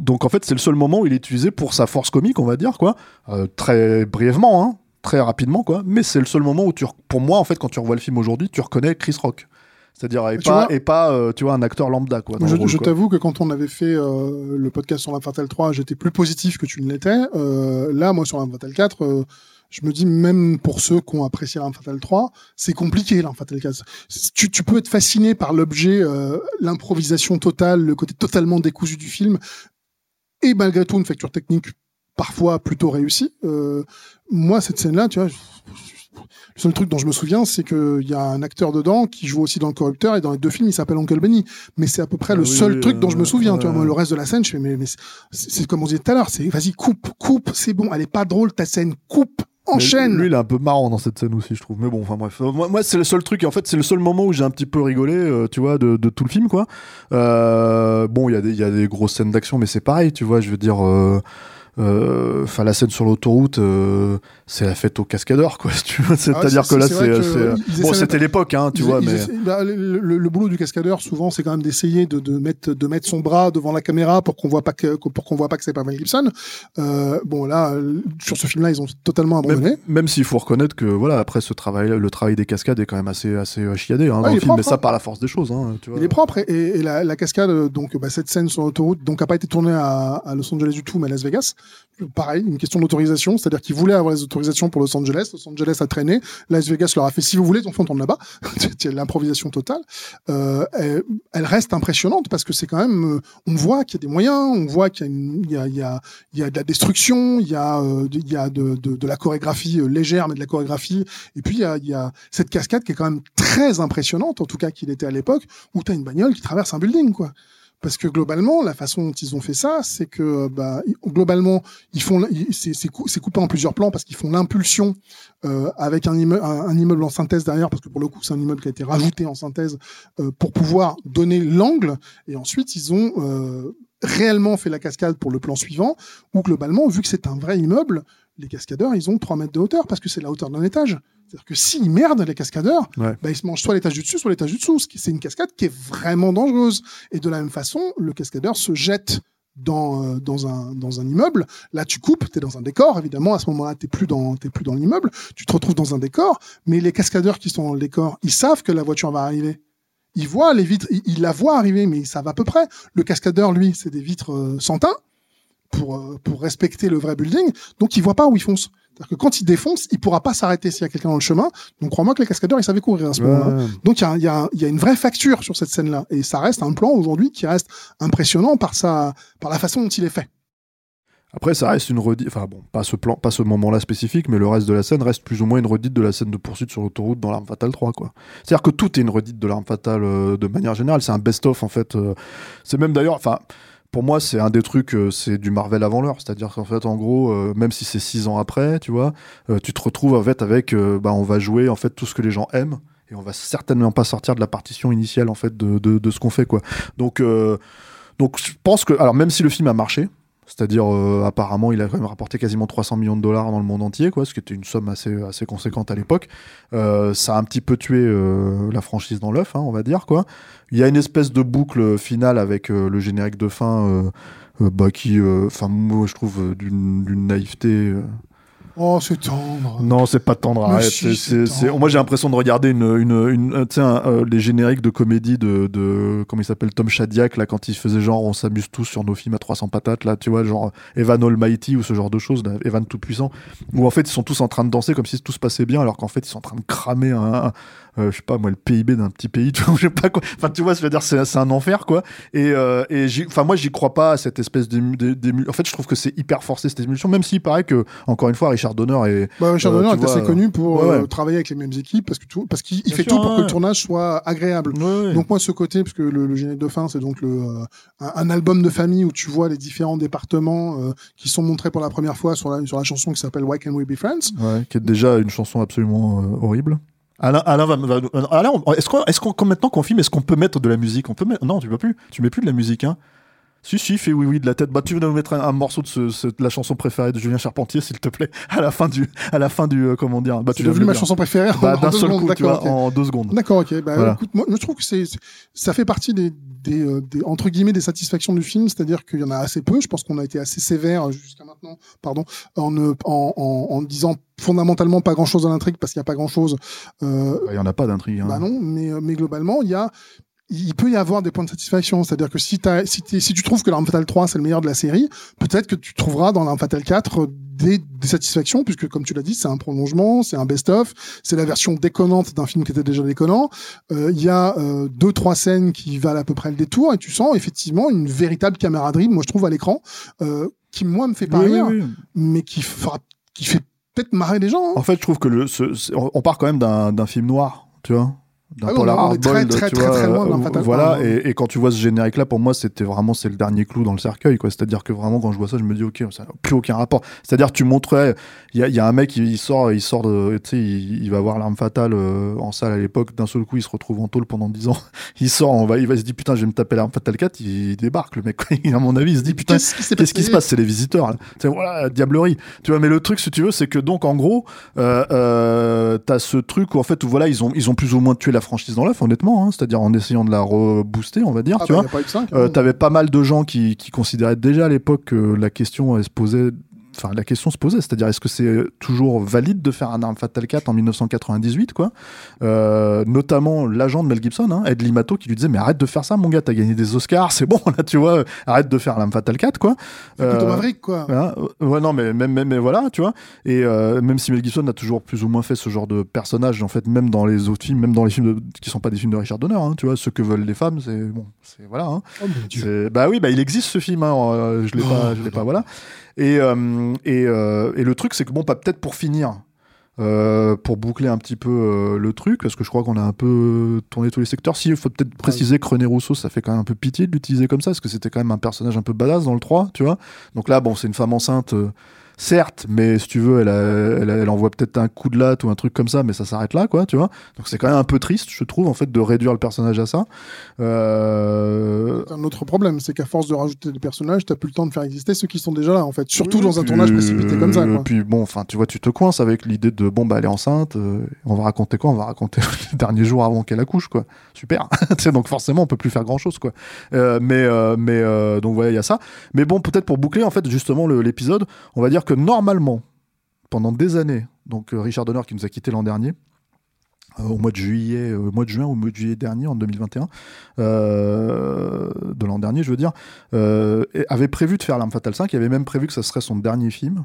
donc en fait, c'est le seul moment où il est utilisé pour sa force comique, on va dire quoi. Euh, très brièvement, hein, très rapidement quoi. Mais c'est le seul moment où tu, pour moi en fait, quand tu revois le film aujourd'hui, tu reconnais Chris Rock. C'est-à-dire et et pas euh, tu vois un acteur lambda quoi. je t'avoue que quand on avait fait euh, le podcast sur la Fatal 3, j'étais plus positif que tu ne l'étais. Euh, là, moi, sur la Fatal 4, euh, je me dis, même pour ceux qui ont apprécié la Fatal 3, c'est compliqué, la Fatal 4. Tu, tu peux être fasciné par l'objet, l'improvisation totale, le côté totalement décousu du film, et malgré tout, une facture technique parfois plutôt réussie. Euh, moi, cette scène-là, tu vois, je- le seul truc dont je me souviens, c'est qu'il y a un acteur dedans qui joue aussi dans Le Corrupteur et dans les deux films, il s'appelle Uncle Benny. Mais c'est à peu près Ah le oui, seul oui, truc dont je me euh, souviens. tu vois, moi, le reste de la scène, je fais, mais, mais c'est- c'est comme on disait tout à l'heure, c'est vas-y, coupe, coupe, c'est bon, elle est pas drôle ta scène, coupe, Mais enchaîne. Lui, il est un peu marrant dans cette scène aussi, je trouve. Mais bon, enfin bref. Moi, moi, c'est le seul truc. En fait, c'est le seul moment où j'ai un petit peu rigolé, euh, tu vois, de, de tout le film, quoi. Euh, bon, il y, a des- il y a des grosses scènes d'action, mais c'est pareil, tu vois. Je veux dire. euh, Enfin, la scène sur l'autoroute, euh, c'est la fête aux cascadeurs, quoi. [LAUGHS] si tu veux. C'est-à-dire Ah c'est- que là, c'est euh, Bon, c'était l'époque, hein, tu vois, mais. bah, le, le- le boulot du cascadeur, souvent, c'est quand même d'essayer de, de mettre de mettre son bras devant la caméra pour qu'on voit pas que pour qu'on voit pas que c'est pas Mel Gibson. Euh, bon là, euh, sur ce film-là, ils ont totalement abandonné. Même, même s'il faut reconnaître que voilà après ce travail le travail des cascades est quand même assez assez euh, chiadé hein, Ouais, dans le film propre, mais ça hein. par la force des choses hein, tu vois. Il est propre et, et- et la, la cascade, euh, donc bah, cette scène sur l'autoroute, donc a pas été tournée à, à Los Angeles du tout, mais à Las Vegas. Pareil, une question d'autorisation, c'est-à-dire qu'ils voulaient avoir les autorisations pour Los Angeles. Los Angeles a traîné, Las Vegas leur a fait si vous voulez, on fait on tourne là-bas. [LAUGHS] C'est l'improvisation totale. Euh, elle, reste impressionnante parce que c'est quand même, euh, on voit qu'il y a des moyens, on voit qu'il y a, de la destruction, il y a, euh, de- la chorégraphie légère, mais de la chorégraphie. Et puis il y a, il y a cette cascade qui est quand même très impressionnante, en tout cas qu'il était à l'époque, où tu as une bagnole qui traverse un building, quoi. Parce que globalement, la façon dont ils ont fait ça, c'est que bah, globalement, ils font, c'est c'est cou- c'est coupé en plusieurs plans parce qu'ils font l'impulsion euh, avec un immeuble, un, un immeuble en synthèse derrière, parce que pour le coup, c'est un immeuble qui a été rajouté en synthèse euh, pour pouvoir donner l'angle. Et ensuite, ils ont euh, réellement fait la cascade pour le plan suivant, où globalement, vu que c'est un vrai immeuble, les cascadeurs, ils ont 3 mètres de hauteur parce que c'est la hauteur d'un étage. C'est-à-dire que s'ils merdent, les cascadeurs, Ouais. bah, ils se mangent soit l'étage du dessus, soit l'étage du dessous. C'est une cascade qui est vraiment dangereuse. Et de la même façon, le cascadeur se jette dans, euh, dans, un, dans un immeuble. Là, tu coupes, tu es dans un décor. Évidemment, à ce moment-là, tu plus, dans- plus dans l'immeuble. Tu te retrouves dans un décor. Mais les cascadeurs qui sont dans le décor, ils savent que la voiture va arriver. Ils voient les vitres, ils, ils la voient arriver, mais ils savent à peu près. Le cascadeur, lui, c'est des vitres euh, sans teint pour, euh, pour respecter le vrai building. Donc, il voit pas où il fonce. C'est-à-dire que quand il défonce, il pourra pas s'arrêter s'il y a quelqu'un dans le chemin. Donc, crois-moi que les cascadeurs, ils savaient courir à ce moment-là. Donc il y a, il y, a, il y a une vraie facture sur cette scène-là. Et ça reste un plan aujourd'hui qui reste impressionnant par, sa, par la façon dont il est fait. Après, ça reste une redite. Enfin bon, pas ce plan, pas ce moment-là spécifique, mais le reste de la scène reste plus ou moins une redite de la scène de poursuite sur l'autoroute dans l'arme fatale 3, quoi. C'est-à-dire que tout est une redite de l'arme fatale euh, de manière générale. C'est un best-of en fait. euh, c'est même d'ailleurs, enfin. Pour moi, c'est un des trucs, euh, c'est du Marvel avant l'heure. C'est-à-dire qu'en fait, en gros, euh, même si c'est six ans après, tu vois, euh, tu te retrouves en fait avec, bah, on va jouer en fait tout ce que les gens aiment et on va certainement pas sortir de la partition initiale en fait de, de, de ce qu'on fait, quoi. Donc, donc, je pense que, alors même si le film a marché, c'est-à-dire, euh, apparemment, il a quand même rapporté quasiment 300 millions de dollars dans le monde entier, quoi, ce qui était une somme assez, conséquente à l'époque. Euh, ça a un petit peu tué euh, la franchise dans l'œuf, hein, on va dire, quoi. Il y a une espèce de boucle finale avec le générique de fin, bah, qui, enfin, moi, je trouve d'une naïveté. Oh, c'est tendre. non, c'est pas tendre. Arrête, si, c'est- c'est c'est- c'est- tendre. Moi, j'ai l'impression de regarder une, une, une, euh, euh, les génériques de comédie de, de comment il s'appelle Tom Shadyac là quand il faisait genre on s'amuse tous sur nos films à 300 patates là, tu vois, genre Evan Almighty ou ce genre de choses, là, Evan tout puissant, où en fait ils sont tous en train de danser comme si tout se passait bien, alors qu'en fait ils sont en train de cramer un, un- je sais pas moi le PIB d'un petit pays, [LAUGHS] tu vois, je sais pas quoi. Enfin, tu vois, je veux dire c'est un enfer quoi. Et, euh, et j'y- enfin moi j'y crois pas à cette espèce d'ému, d'é- d'ému- En fait, je trouve que c'est hyper forcé cette émulsion, même s'il paraît que encore une fois Richard Donner est Bah, Richard Euh, Donner est assez connu pour ouais, ouais. euh, travailler avec les mêmes équipes parce que tout, parce qu'il fait sûr, tout pour ouais. que le tournage soit agréable. Ouais. Donc moi ce côté parce que le, le générique de fin c'est donc le euh, un, un album de famille où tu vois les différents départements euh, qui sont montrés pour la première fois sur la sur la chanson qui s'appelle Why Can We Be Friends. Ouais, qui est déjà une chanson absolument euh, horrible. Alain, Alain va, va- est-ce qu'on, est-ce qu'on, maintenant qu'on filme, est-ce qu'on peut mettre de la musique? On peut mettre, non, tu peux plus. Tu mets plus de la musique, hein. Si, si, fais oui, oui de la tête. Bah, tu veux nous mettre un, un morceau de, ce, ce- de la chanson préférée de Julien Charpentier, s'il te plaît, [LAUGHS] à la fin du, à la fin du, euh, comment dire. Bah, de devenu ma chanson préférée. Bah, en d'un deux seul secondes. coup, tu vois, D'accord, ok. en deux secondes. D'accord, ok. Bah, Voilà. écoute, moi, je trouve que c'est, ça fait partie des, des, euh, des- entre guillemets, des satisfactions du film, c'est-à-dire qu'il y en a assez peu. Je pense qu'on a été assez sévère euh, jusqu'à maintenant, pardon, en, ne- en, en, en disant fondamentalement pas grand-chose à l'intrigue parce qu'il n'y a pas grand-chose. Euh, Bah, Il y en a pas d'intrigue. hein. bah non, mais, euh, mais globalement, il y a, il peut y avoir des points de satisfaction. C'est-à-dire que si, t'as- si, t'es- si tu trouves que l'Arme Fatale 3 c'est le meilleur de la série, peut-être que tu trouveras dans l'Arme Fatale 4 des, des satisfactions, puisque comme tu l'as dit, c'est un prolongement, c'est un best-of, c'est la version déconnante d'un film qui était déjà déconnant. Euh, Il y a euh, deux, trois scènes qui valent à peu près le détour, et tu sens effectivement une véritable camaraderie, moi je trouve, à l'écran, euh, qui moi me fait pas Oui, rire, oui. mais qui, fera, qui fait peut-être marrer les gens. hein. En fait, je trouve que le, ce- on on part quand même d'un, d'un film noir, tu vois. D'un Ah polar très, tu très, vois, très loin euh, Fatale Voilà, 3, hein. et, et quand tu vois ce générique-là, pour moi, c'était vraiment, c'est le dernier clou dans le cercueil, quoi. C'est-à-dire que vraiment, quand je vois ça, je me dis, ok, ça n'a plus aucun rapport. C'est-à-dire, tu montrais, il y y a un mec, il, il sort, il sort de, tu sais, il, il va voir l'arme fatale euh, en salle à l'époque, d'un seul coup, il se retrouve en tôle pendant 10 ans. [LAUGHS] il sort, on va, il va se dire, putain, je vais me taper l'arme fatale 4, il, débarque, le mec, [LAUGHS] à mon avis, il se dit, putain, Qu'est-ce qui se passe? C'est les visiteurs. Là. C'est voilà, diablerie. Tu vois, mais le truc, si tu veux, c'est que donc en gros, euh, euh, t'as ce truc où en fait, où, voilà, ils ont ils ont plus ou moins tué la franchise dans l'œuf, honnêtement. Hein, C'est-à-dire en essayant de la rebooster, on va dire. Ah tu bah, vois. pas Euh, clairement. T'avais pas mal de gens qui, qui considéraient déjà à l'époque que la question elle se posait. Enfin, la question se posait, c'est-à-dire est-ce que c'est toujours valide de faire un Arme Fatale 4 en 1998, quoi? Euh, Notamment l'agent de Mel Gibson, hein, Ed Limato, qui lui disait mais arrête de faire ça, mon gars, t'as gagné des Oscars, c'est bon là, tu vois, arrête de faire l'Arme Fatale 4, quoi. C'est plutôt Euh, Maverick, quoi. Hein, euh, ouais, non, mais même, mais voilà, tu vois. Et euh, même si Mel Gibson a toujours plus ou moins fait ce genre de personnage, en fait, même dans les autres films, même dans les films de- qui sont pas des films de Richard Donner, hein, tu vois, ce que veulent les femmes, c'est bon, c'est voilà. Hein, Oh bah oui, bah il existe ce film, euh, je l'ai Oh, pas, je l'ai pas, voilà. Et euh, euh, et le truc, c'est que bon, pas peut-être pour finir. euh, pour boucler un petit peu le truc, parce que je crois qu'on a un peu tourné tous les secteurs. Si, il faut peut-être préciser que René Rousseau, ça fait quand même un peu pitié de l'utiliser comme ça, parce que c'était quand même un personnage un peu badass dans le 3, tu vois. Donc là, bon, c'est une femme enceinte. Certes, mais si tu veux, elle, a- elle, envoie peut-être un coup de latte ou un truc comme ça, mais ça s'arrête là, quoi, tu vois. Donc c'est quand même un peu triste, je trouve, en fait, de réduire le personnage à ça. Euh, un autre problème, c'est qu'à force de rajouter des personnages, t'as plus le temps de faire exister ceux qui sont déjà là, en fait. Surtout Oui, dans un puis, tournage précipité comme ça, quoi. Puis bon, enfin, tu vois, tu te coinces avec l'idée de bon, bah, elle est enceinte, euh, on va raconter quoi? On va raconter [LAUGHS] les derniers jours avant qu'elle accouche, quoi. Super. [LAUGHS] Donc forcément, on peut plus faire grand chose, quoi. Euh, mais, euh, mais euh, donc voilà, il y a ça. Mais bon, peut-être pour boucler, en fait, justement, l'épisode, on va dire que normalement, pendant des années, donc euh, Richard Donner qui nous a quitté l'an dernier. euh, au mois de juillet, euh, au mois de juin ou au mois de juillet dernier, en 2021, euh, de l'an dernier, je veux dire, euh, avait prévu de faire L'Arme Fatale 5. Il avait même prévu que ça serait son dernier film,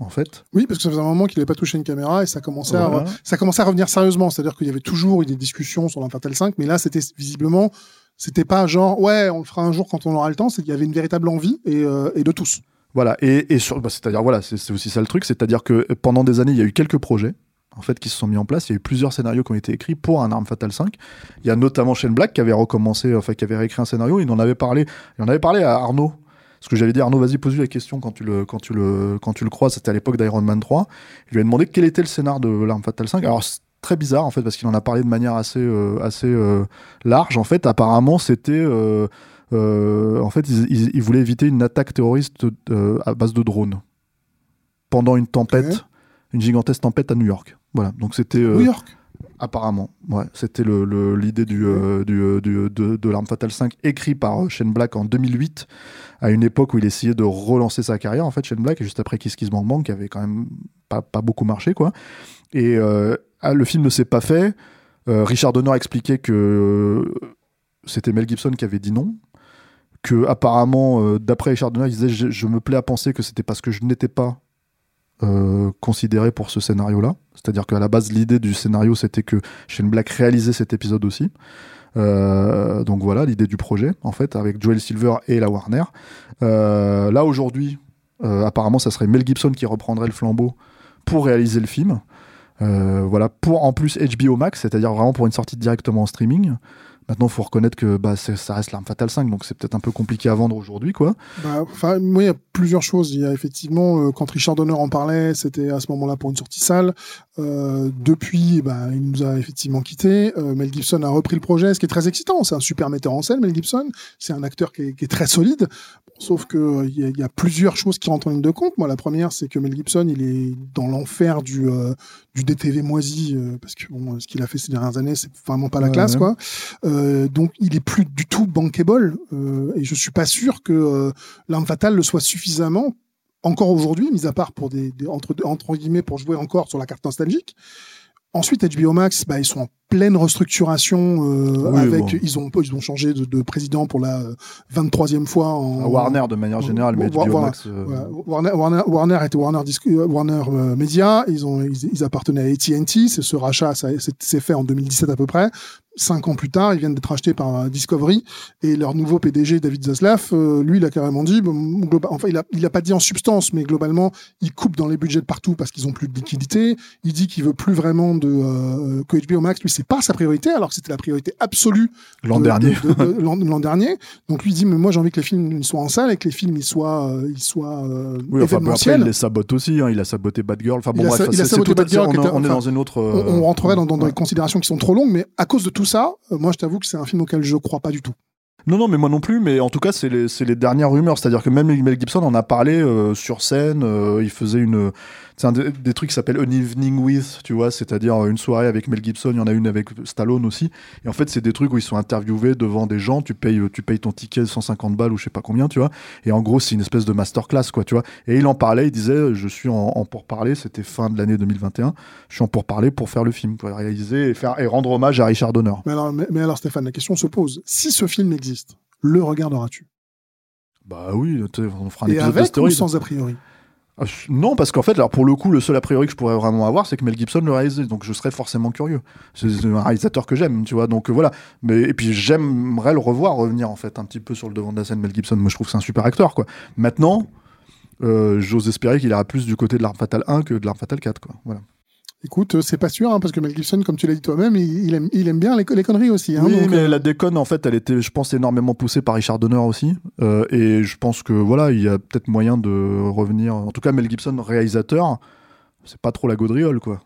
en fait. Oui, parce que ça faisait un moment qu'il n'avait pas touché une caméra et ça commençait, à, Voilà. ça commençait à revenir sérieusement. C'est-à-dire qu'il y avait toujours eu des discussions sur l'Infatal 5, mais là, c'était visiblement, c'était pas genre, ouais, on le fera un jour quand on aura le temps, c'est qu'il y avait une véritable envie et, euh, et de tous. Voilà, et, et bah, c'est-à-dire, voilà, c'est aussi ça le truc, c'est-à-dire que pendant des années, il y a eu quelques projets. En fait, qui se sont mis en place. Il y a eu plusieurs scénarios qui ont été écrits pour un Arme Fatale 5. Il y a notamment Shane Black qui avait recommencé, enfin, qui avait réécrit un scénario. Il en avait parlé, il en avait parlé à Arnaud. Parce que j'avais dit, Arnaud, vas-y, pose-lui la question quand tu le, quand tu le, quand tu le crois. C'était à l'époque d'Iron Man 3. Je lui ai demandé quel était le scénar de l'Arme Fatale 5. Alors, très bizarre, en fait, parce qu'il en a parlé de manière assez, euh, assez euh, large. En fait, apparemment, c'était. euh, en fait, ils, ils- ils voulaient éviter une attaque terroriste euh, à base de drones pendant une tempête, une gigantesque tempête à New York. Voilà, donc c'était euh, New York? apparemment, ouais, c'était le- le- l'idée du, euh, du, euh, du- de, de l'arme fatale 5 écrit par euh, Shane Black en 2008, à une époque où il essayait de relancer sa carrière en fait Shane Black, juste après Kiss Kiss Bang Bang, qui avait quand même pas, pas beaucoup marché quoi. Et euh, ah, le film ne s'est pas fait. Euh, Richard Donner expliquait que euh, c'était Mel Gibson qui avait dit non. Que apparemment, euh, d'après Richard Donner, il disait je, me plais à penser que c'était parce que je n'étais pas euh, considéré pour ce scénario-là. C'est-à-dire qu'à la base, l'idée du scénario, c'était que Shane Black réalisait cet épisode aussi. Euh, donc voilà l'idée du projet, en fait, avec Joel Silver et la Warner. Euh, là, aujourd'hui, apparemment, ça serait Mel Gibson qui reprendrait le flambeau pour réaliser le film. Voilà, pour en plus HBO Max, c'est-à-dire vraiment pour une sortie directement en streaming. Maintenant, il faut reconnaître que bah, ça reste l'arme fatale 5, donc c'est peut-être un peu compliqué à vendre aujourd'hui, quoi. Bah, il y a plusieurs choses. Il y a effectivement, euh, quand Richard Donner en parlait, c'était à ce moment-là pour une sortie salle. Euh, depuis, bah, il nous a effectivement quittés. Euh, Mel Gibson a repris le projet, ce qui est très excitant. C'est un super metteur en scène, Mel Gibson. C'est un acteur qui est très solide. Sauf que euh, il y, a- il y a plusieurs choses qui rentrent en ligne de compte. Moi, la première, c'est que Mel Gibson, il est dans l'enfer du, euh, du DTV moisi, euh, parce que bon, ce qu'il a fait ces dernières années, c'est vraiment pas la Ouais, classe, ouais. quoi. Euh, donc, il est plus du tout bankable. euh, et je suis pas sûr que euh, l'arme fatale le soit suffisamment encore aujourd'hui, mis à part pour des, des- entre, entre guillemets pour jouer encore sur la carte nostalgique. Ensuite, HBO Max, bah, ils sont en pleine restructuration euh, Oui, avec, bon. ils ont ils ont changé de, de président pour la euh, 23e fois en À Warner de manière générale, mais Max. euh. Warner, Warner, Warner était Warner, euh, Warner euh, Media. Ils, ont, ils, ils appartenaient à AT&T. C'est ce rachat, ça c'est fait en 2017 à peu près. Cinq ans plus tard, ils viennent d'être achetés par Discovery. Et leur nouveau PDG, David Zaslav, euh, lui, il a carrément dit, bon, globa- enfin, il a, il a pas dit en substance, mais globalement, il coupe dans les budgets de partout parce qu'ils ont plus de liquidité. Il dit qu'il veut plus vraiment de euh, que HBO Max. Lui, c'est pas sa priorité, alors que c'était la priorité absolue L'an de- dernier. de- de- de- [LAUGHS] L'an dernier. Donc lui dit, mais moi j'ai envie que les films soient en salle et que les films ils soient, euh, ils soient euh, Oui, enfin, après, il les sabote aussi. hein, Il a saboté Bad Girl. Enfin, bon, bref, il a saboté Bad Girl on, est- on dans une autre. on, euh, on rentrerait dans, dans des considérations qui sont trop longues, mais à cause de tout ça, euh, moi je t'avoue que c'est un film auquel je crois pas du tout. Non, non, mais moi non plus. Mais en tout cas, c'est les, les dernières rumeurs. C'est-à-dire que même Mel Gibson en a parlé euh, sur scène. euh, il faisait une, un des, trucs qui s'appelle An Evening With, tu vois, c'est-à-dire une soirée avec Mel Gibson. Il y en a une avec Stallone aussi. Et en fait, c'est des trucs où ils sont interviewés devant des gens. Tu payes, tu payes ton ticket 150 balles ou je sais pas combien, tu vois. Et en gros, c'est une espèce de masterclass, quoi, tu vois. Et il en parlait. Il disait, je suis en, en pourparlers. C'était fin de l'année 2021. Je suis en pourparlers pour faire le film, pour réaliser et faire et rendre hommage à Richard Donner. Mais alors, mais alors Stéphane, la question se pose si ce film existe, le regarderas-tu? Bah oui, on fera un Et avec ou sans a priori? Ah, Non, parce qu'en fait, alors pour le coup, le seul a priori que je pourrais vraiment avoir, c'est que Mel Gibson le réalise, donc je serais forcément curieux. C'est c'est un réalisateur que j'aime, tu vois, donc euh, voilà. Mais et puis j'aimerais le revoir revenir en fait un petit peu sur le devant de la scène, Mel Gibson. Moi, je trouve que c'est un super acteur, quoi. Maintenant, euh, j'ose espérer qu'il ira plus du côté de l'arme fatale 1 que de l'arme fatale 4, quoi. Voilà. Écoute, euh, c'est pas sûr, hein, parce que Mel Gibson, comme tu l'as dit toi-même, il, il aime, il aime bien les, les conneries aussi. Hein, oui, donc, mais euh, la déconne, en fait, elle était, je pense, énormément poussée par Richard Donner aussi. Euh, et je pense que, voilà, il y a peut-être moyen de revenir. En tout cas, Mel Gibson, réalisateur, c'est pas trop la gaudriole, quoi.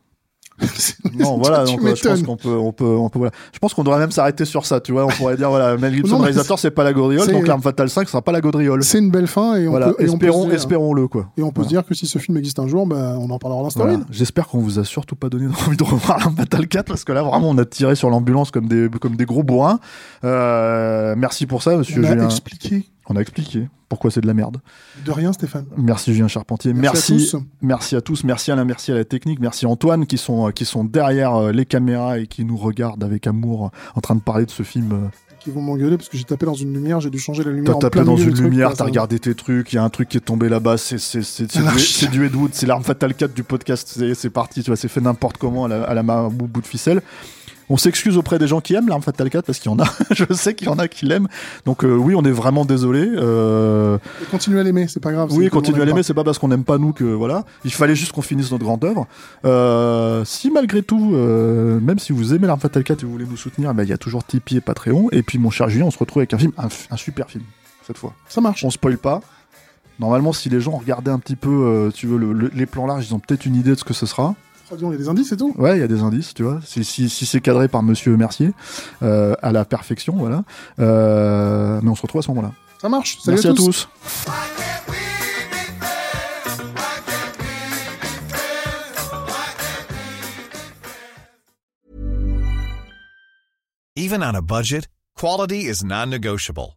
[LAUGHS] Non, voilà, donc euh, je pense qu'on peut, on peut, on peut, voilà. Je pense qu'on devrait même s'arrêter sur ça, tu vois. On pourrait dire, voilà, Mel Gibson, Non, réalisateur, c'est pas la gaudriole, donc L'Arme Fatale 5 sera pas la gaudriole. C'est une belle fin et on Voilà, peut, et espérons, se dire- espérons-le, quoi. et on peut Voilà. se dire que si ce film existe un jour, bah, on en parlera dans Voilà. J'espère qu'on vous a surtout pas donné [LAUGHS] envie de revoir L'Arme Fatale 4 parce que là vraiment on a tiré sur l'ambulance comme des, comme des gros bourrins. Euh, merci pour ça, monsieur On a Julien. expliqué. On a expliqué pourquoi c'est de la merde. De rien, Stéphane. Merci Julien Charpentier. Merci, Merci, à tous. merci à tous. Merci Alain, merci à la technique. Merci Antoine qui sont, qui sont derrière euh, les caméras et qui nous regardent avec amour euh, en train de parler de ce film. euh. Qui vont m'engueuler parce que j'ai tapé dans une lumière, j'ai dû changer la lumière. T'as tapé dans une lumière, t'as regardé tes trucs, il y a un truc qui est tombé là-bas, c'est du, Ed Wood, c'est l'arme fatale 4 du podcast, c'est parti, tu vois, c'est fait n'importe comment à la, à la main, au bout de ficelle. On s'excuse auprès des gens qui aiment l'arme fatale 4 parce qu'il y en a, [LAUGHS] je sais qu'il y en a qui l'aiment. Donc euh, oui, on est vraiment désolé. Euh, continuez à l'aimer, c'est pas grave. oui, continuez on à aime l'aimer, c'est pas parce qu'on n'aime pas nous que voilà. Il fallait juste qu'on finisse notre grande œuvre. Euh, si malgré tout, même si vous aimez l'arme fatale 4 et vous voulez nous soutenir, ben, il y a toujours Tipeee et Patreon. Et puis mon cher Julien, on se retrouve avec un film, un, un super film cette fois. Ça marche. On spoil pas. Normalement, si les gens regardaient un petit peu, tu veux, le- le- les plans larges, ils ont peut-être une idée de ce que ce sera. Il y a des indices et tout? Ouais, il y a des indices, tu vois. Si, si, si c'est cadré par Monsieur Mercier, euh, à la perfection, voilà. Euh, mais on se retrouve à ce moment-là. Ça marche. Salut Merci à à tous. tous. Even on a budget, quality is non-negotiable.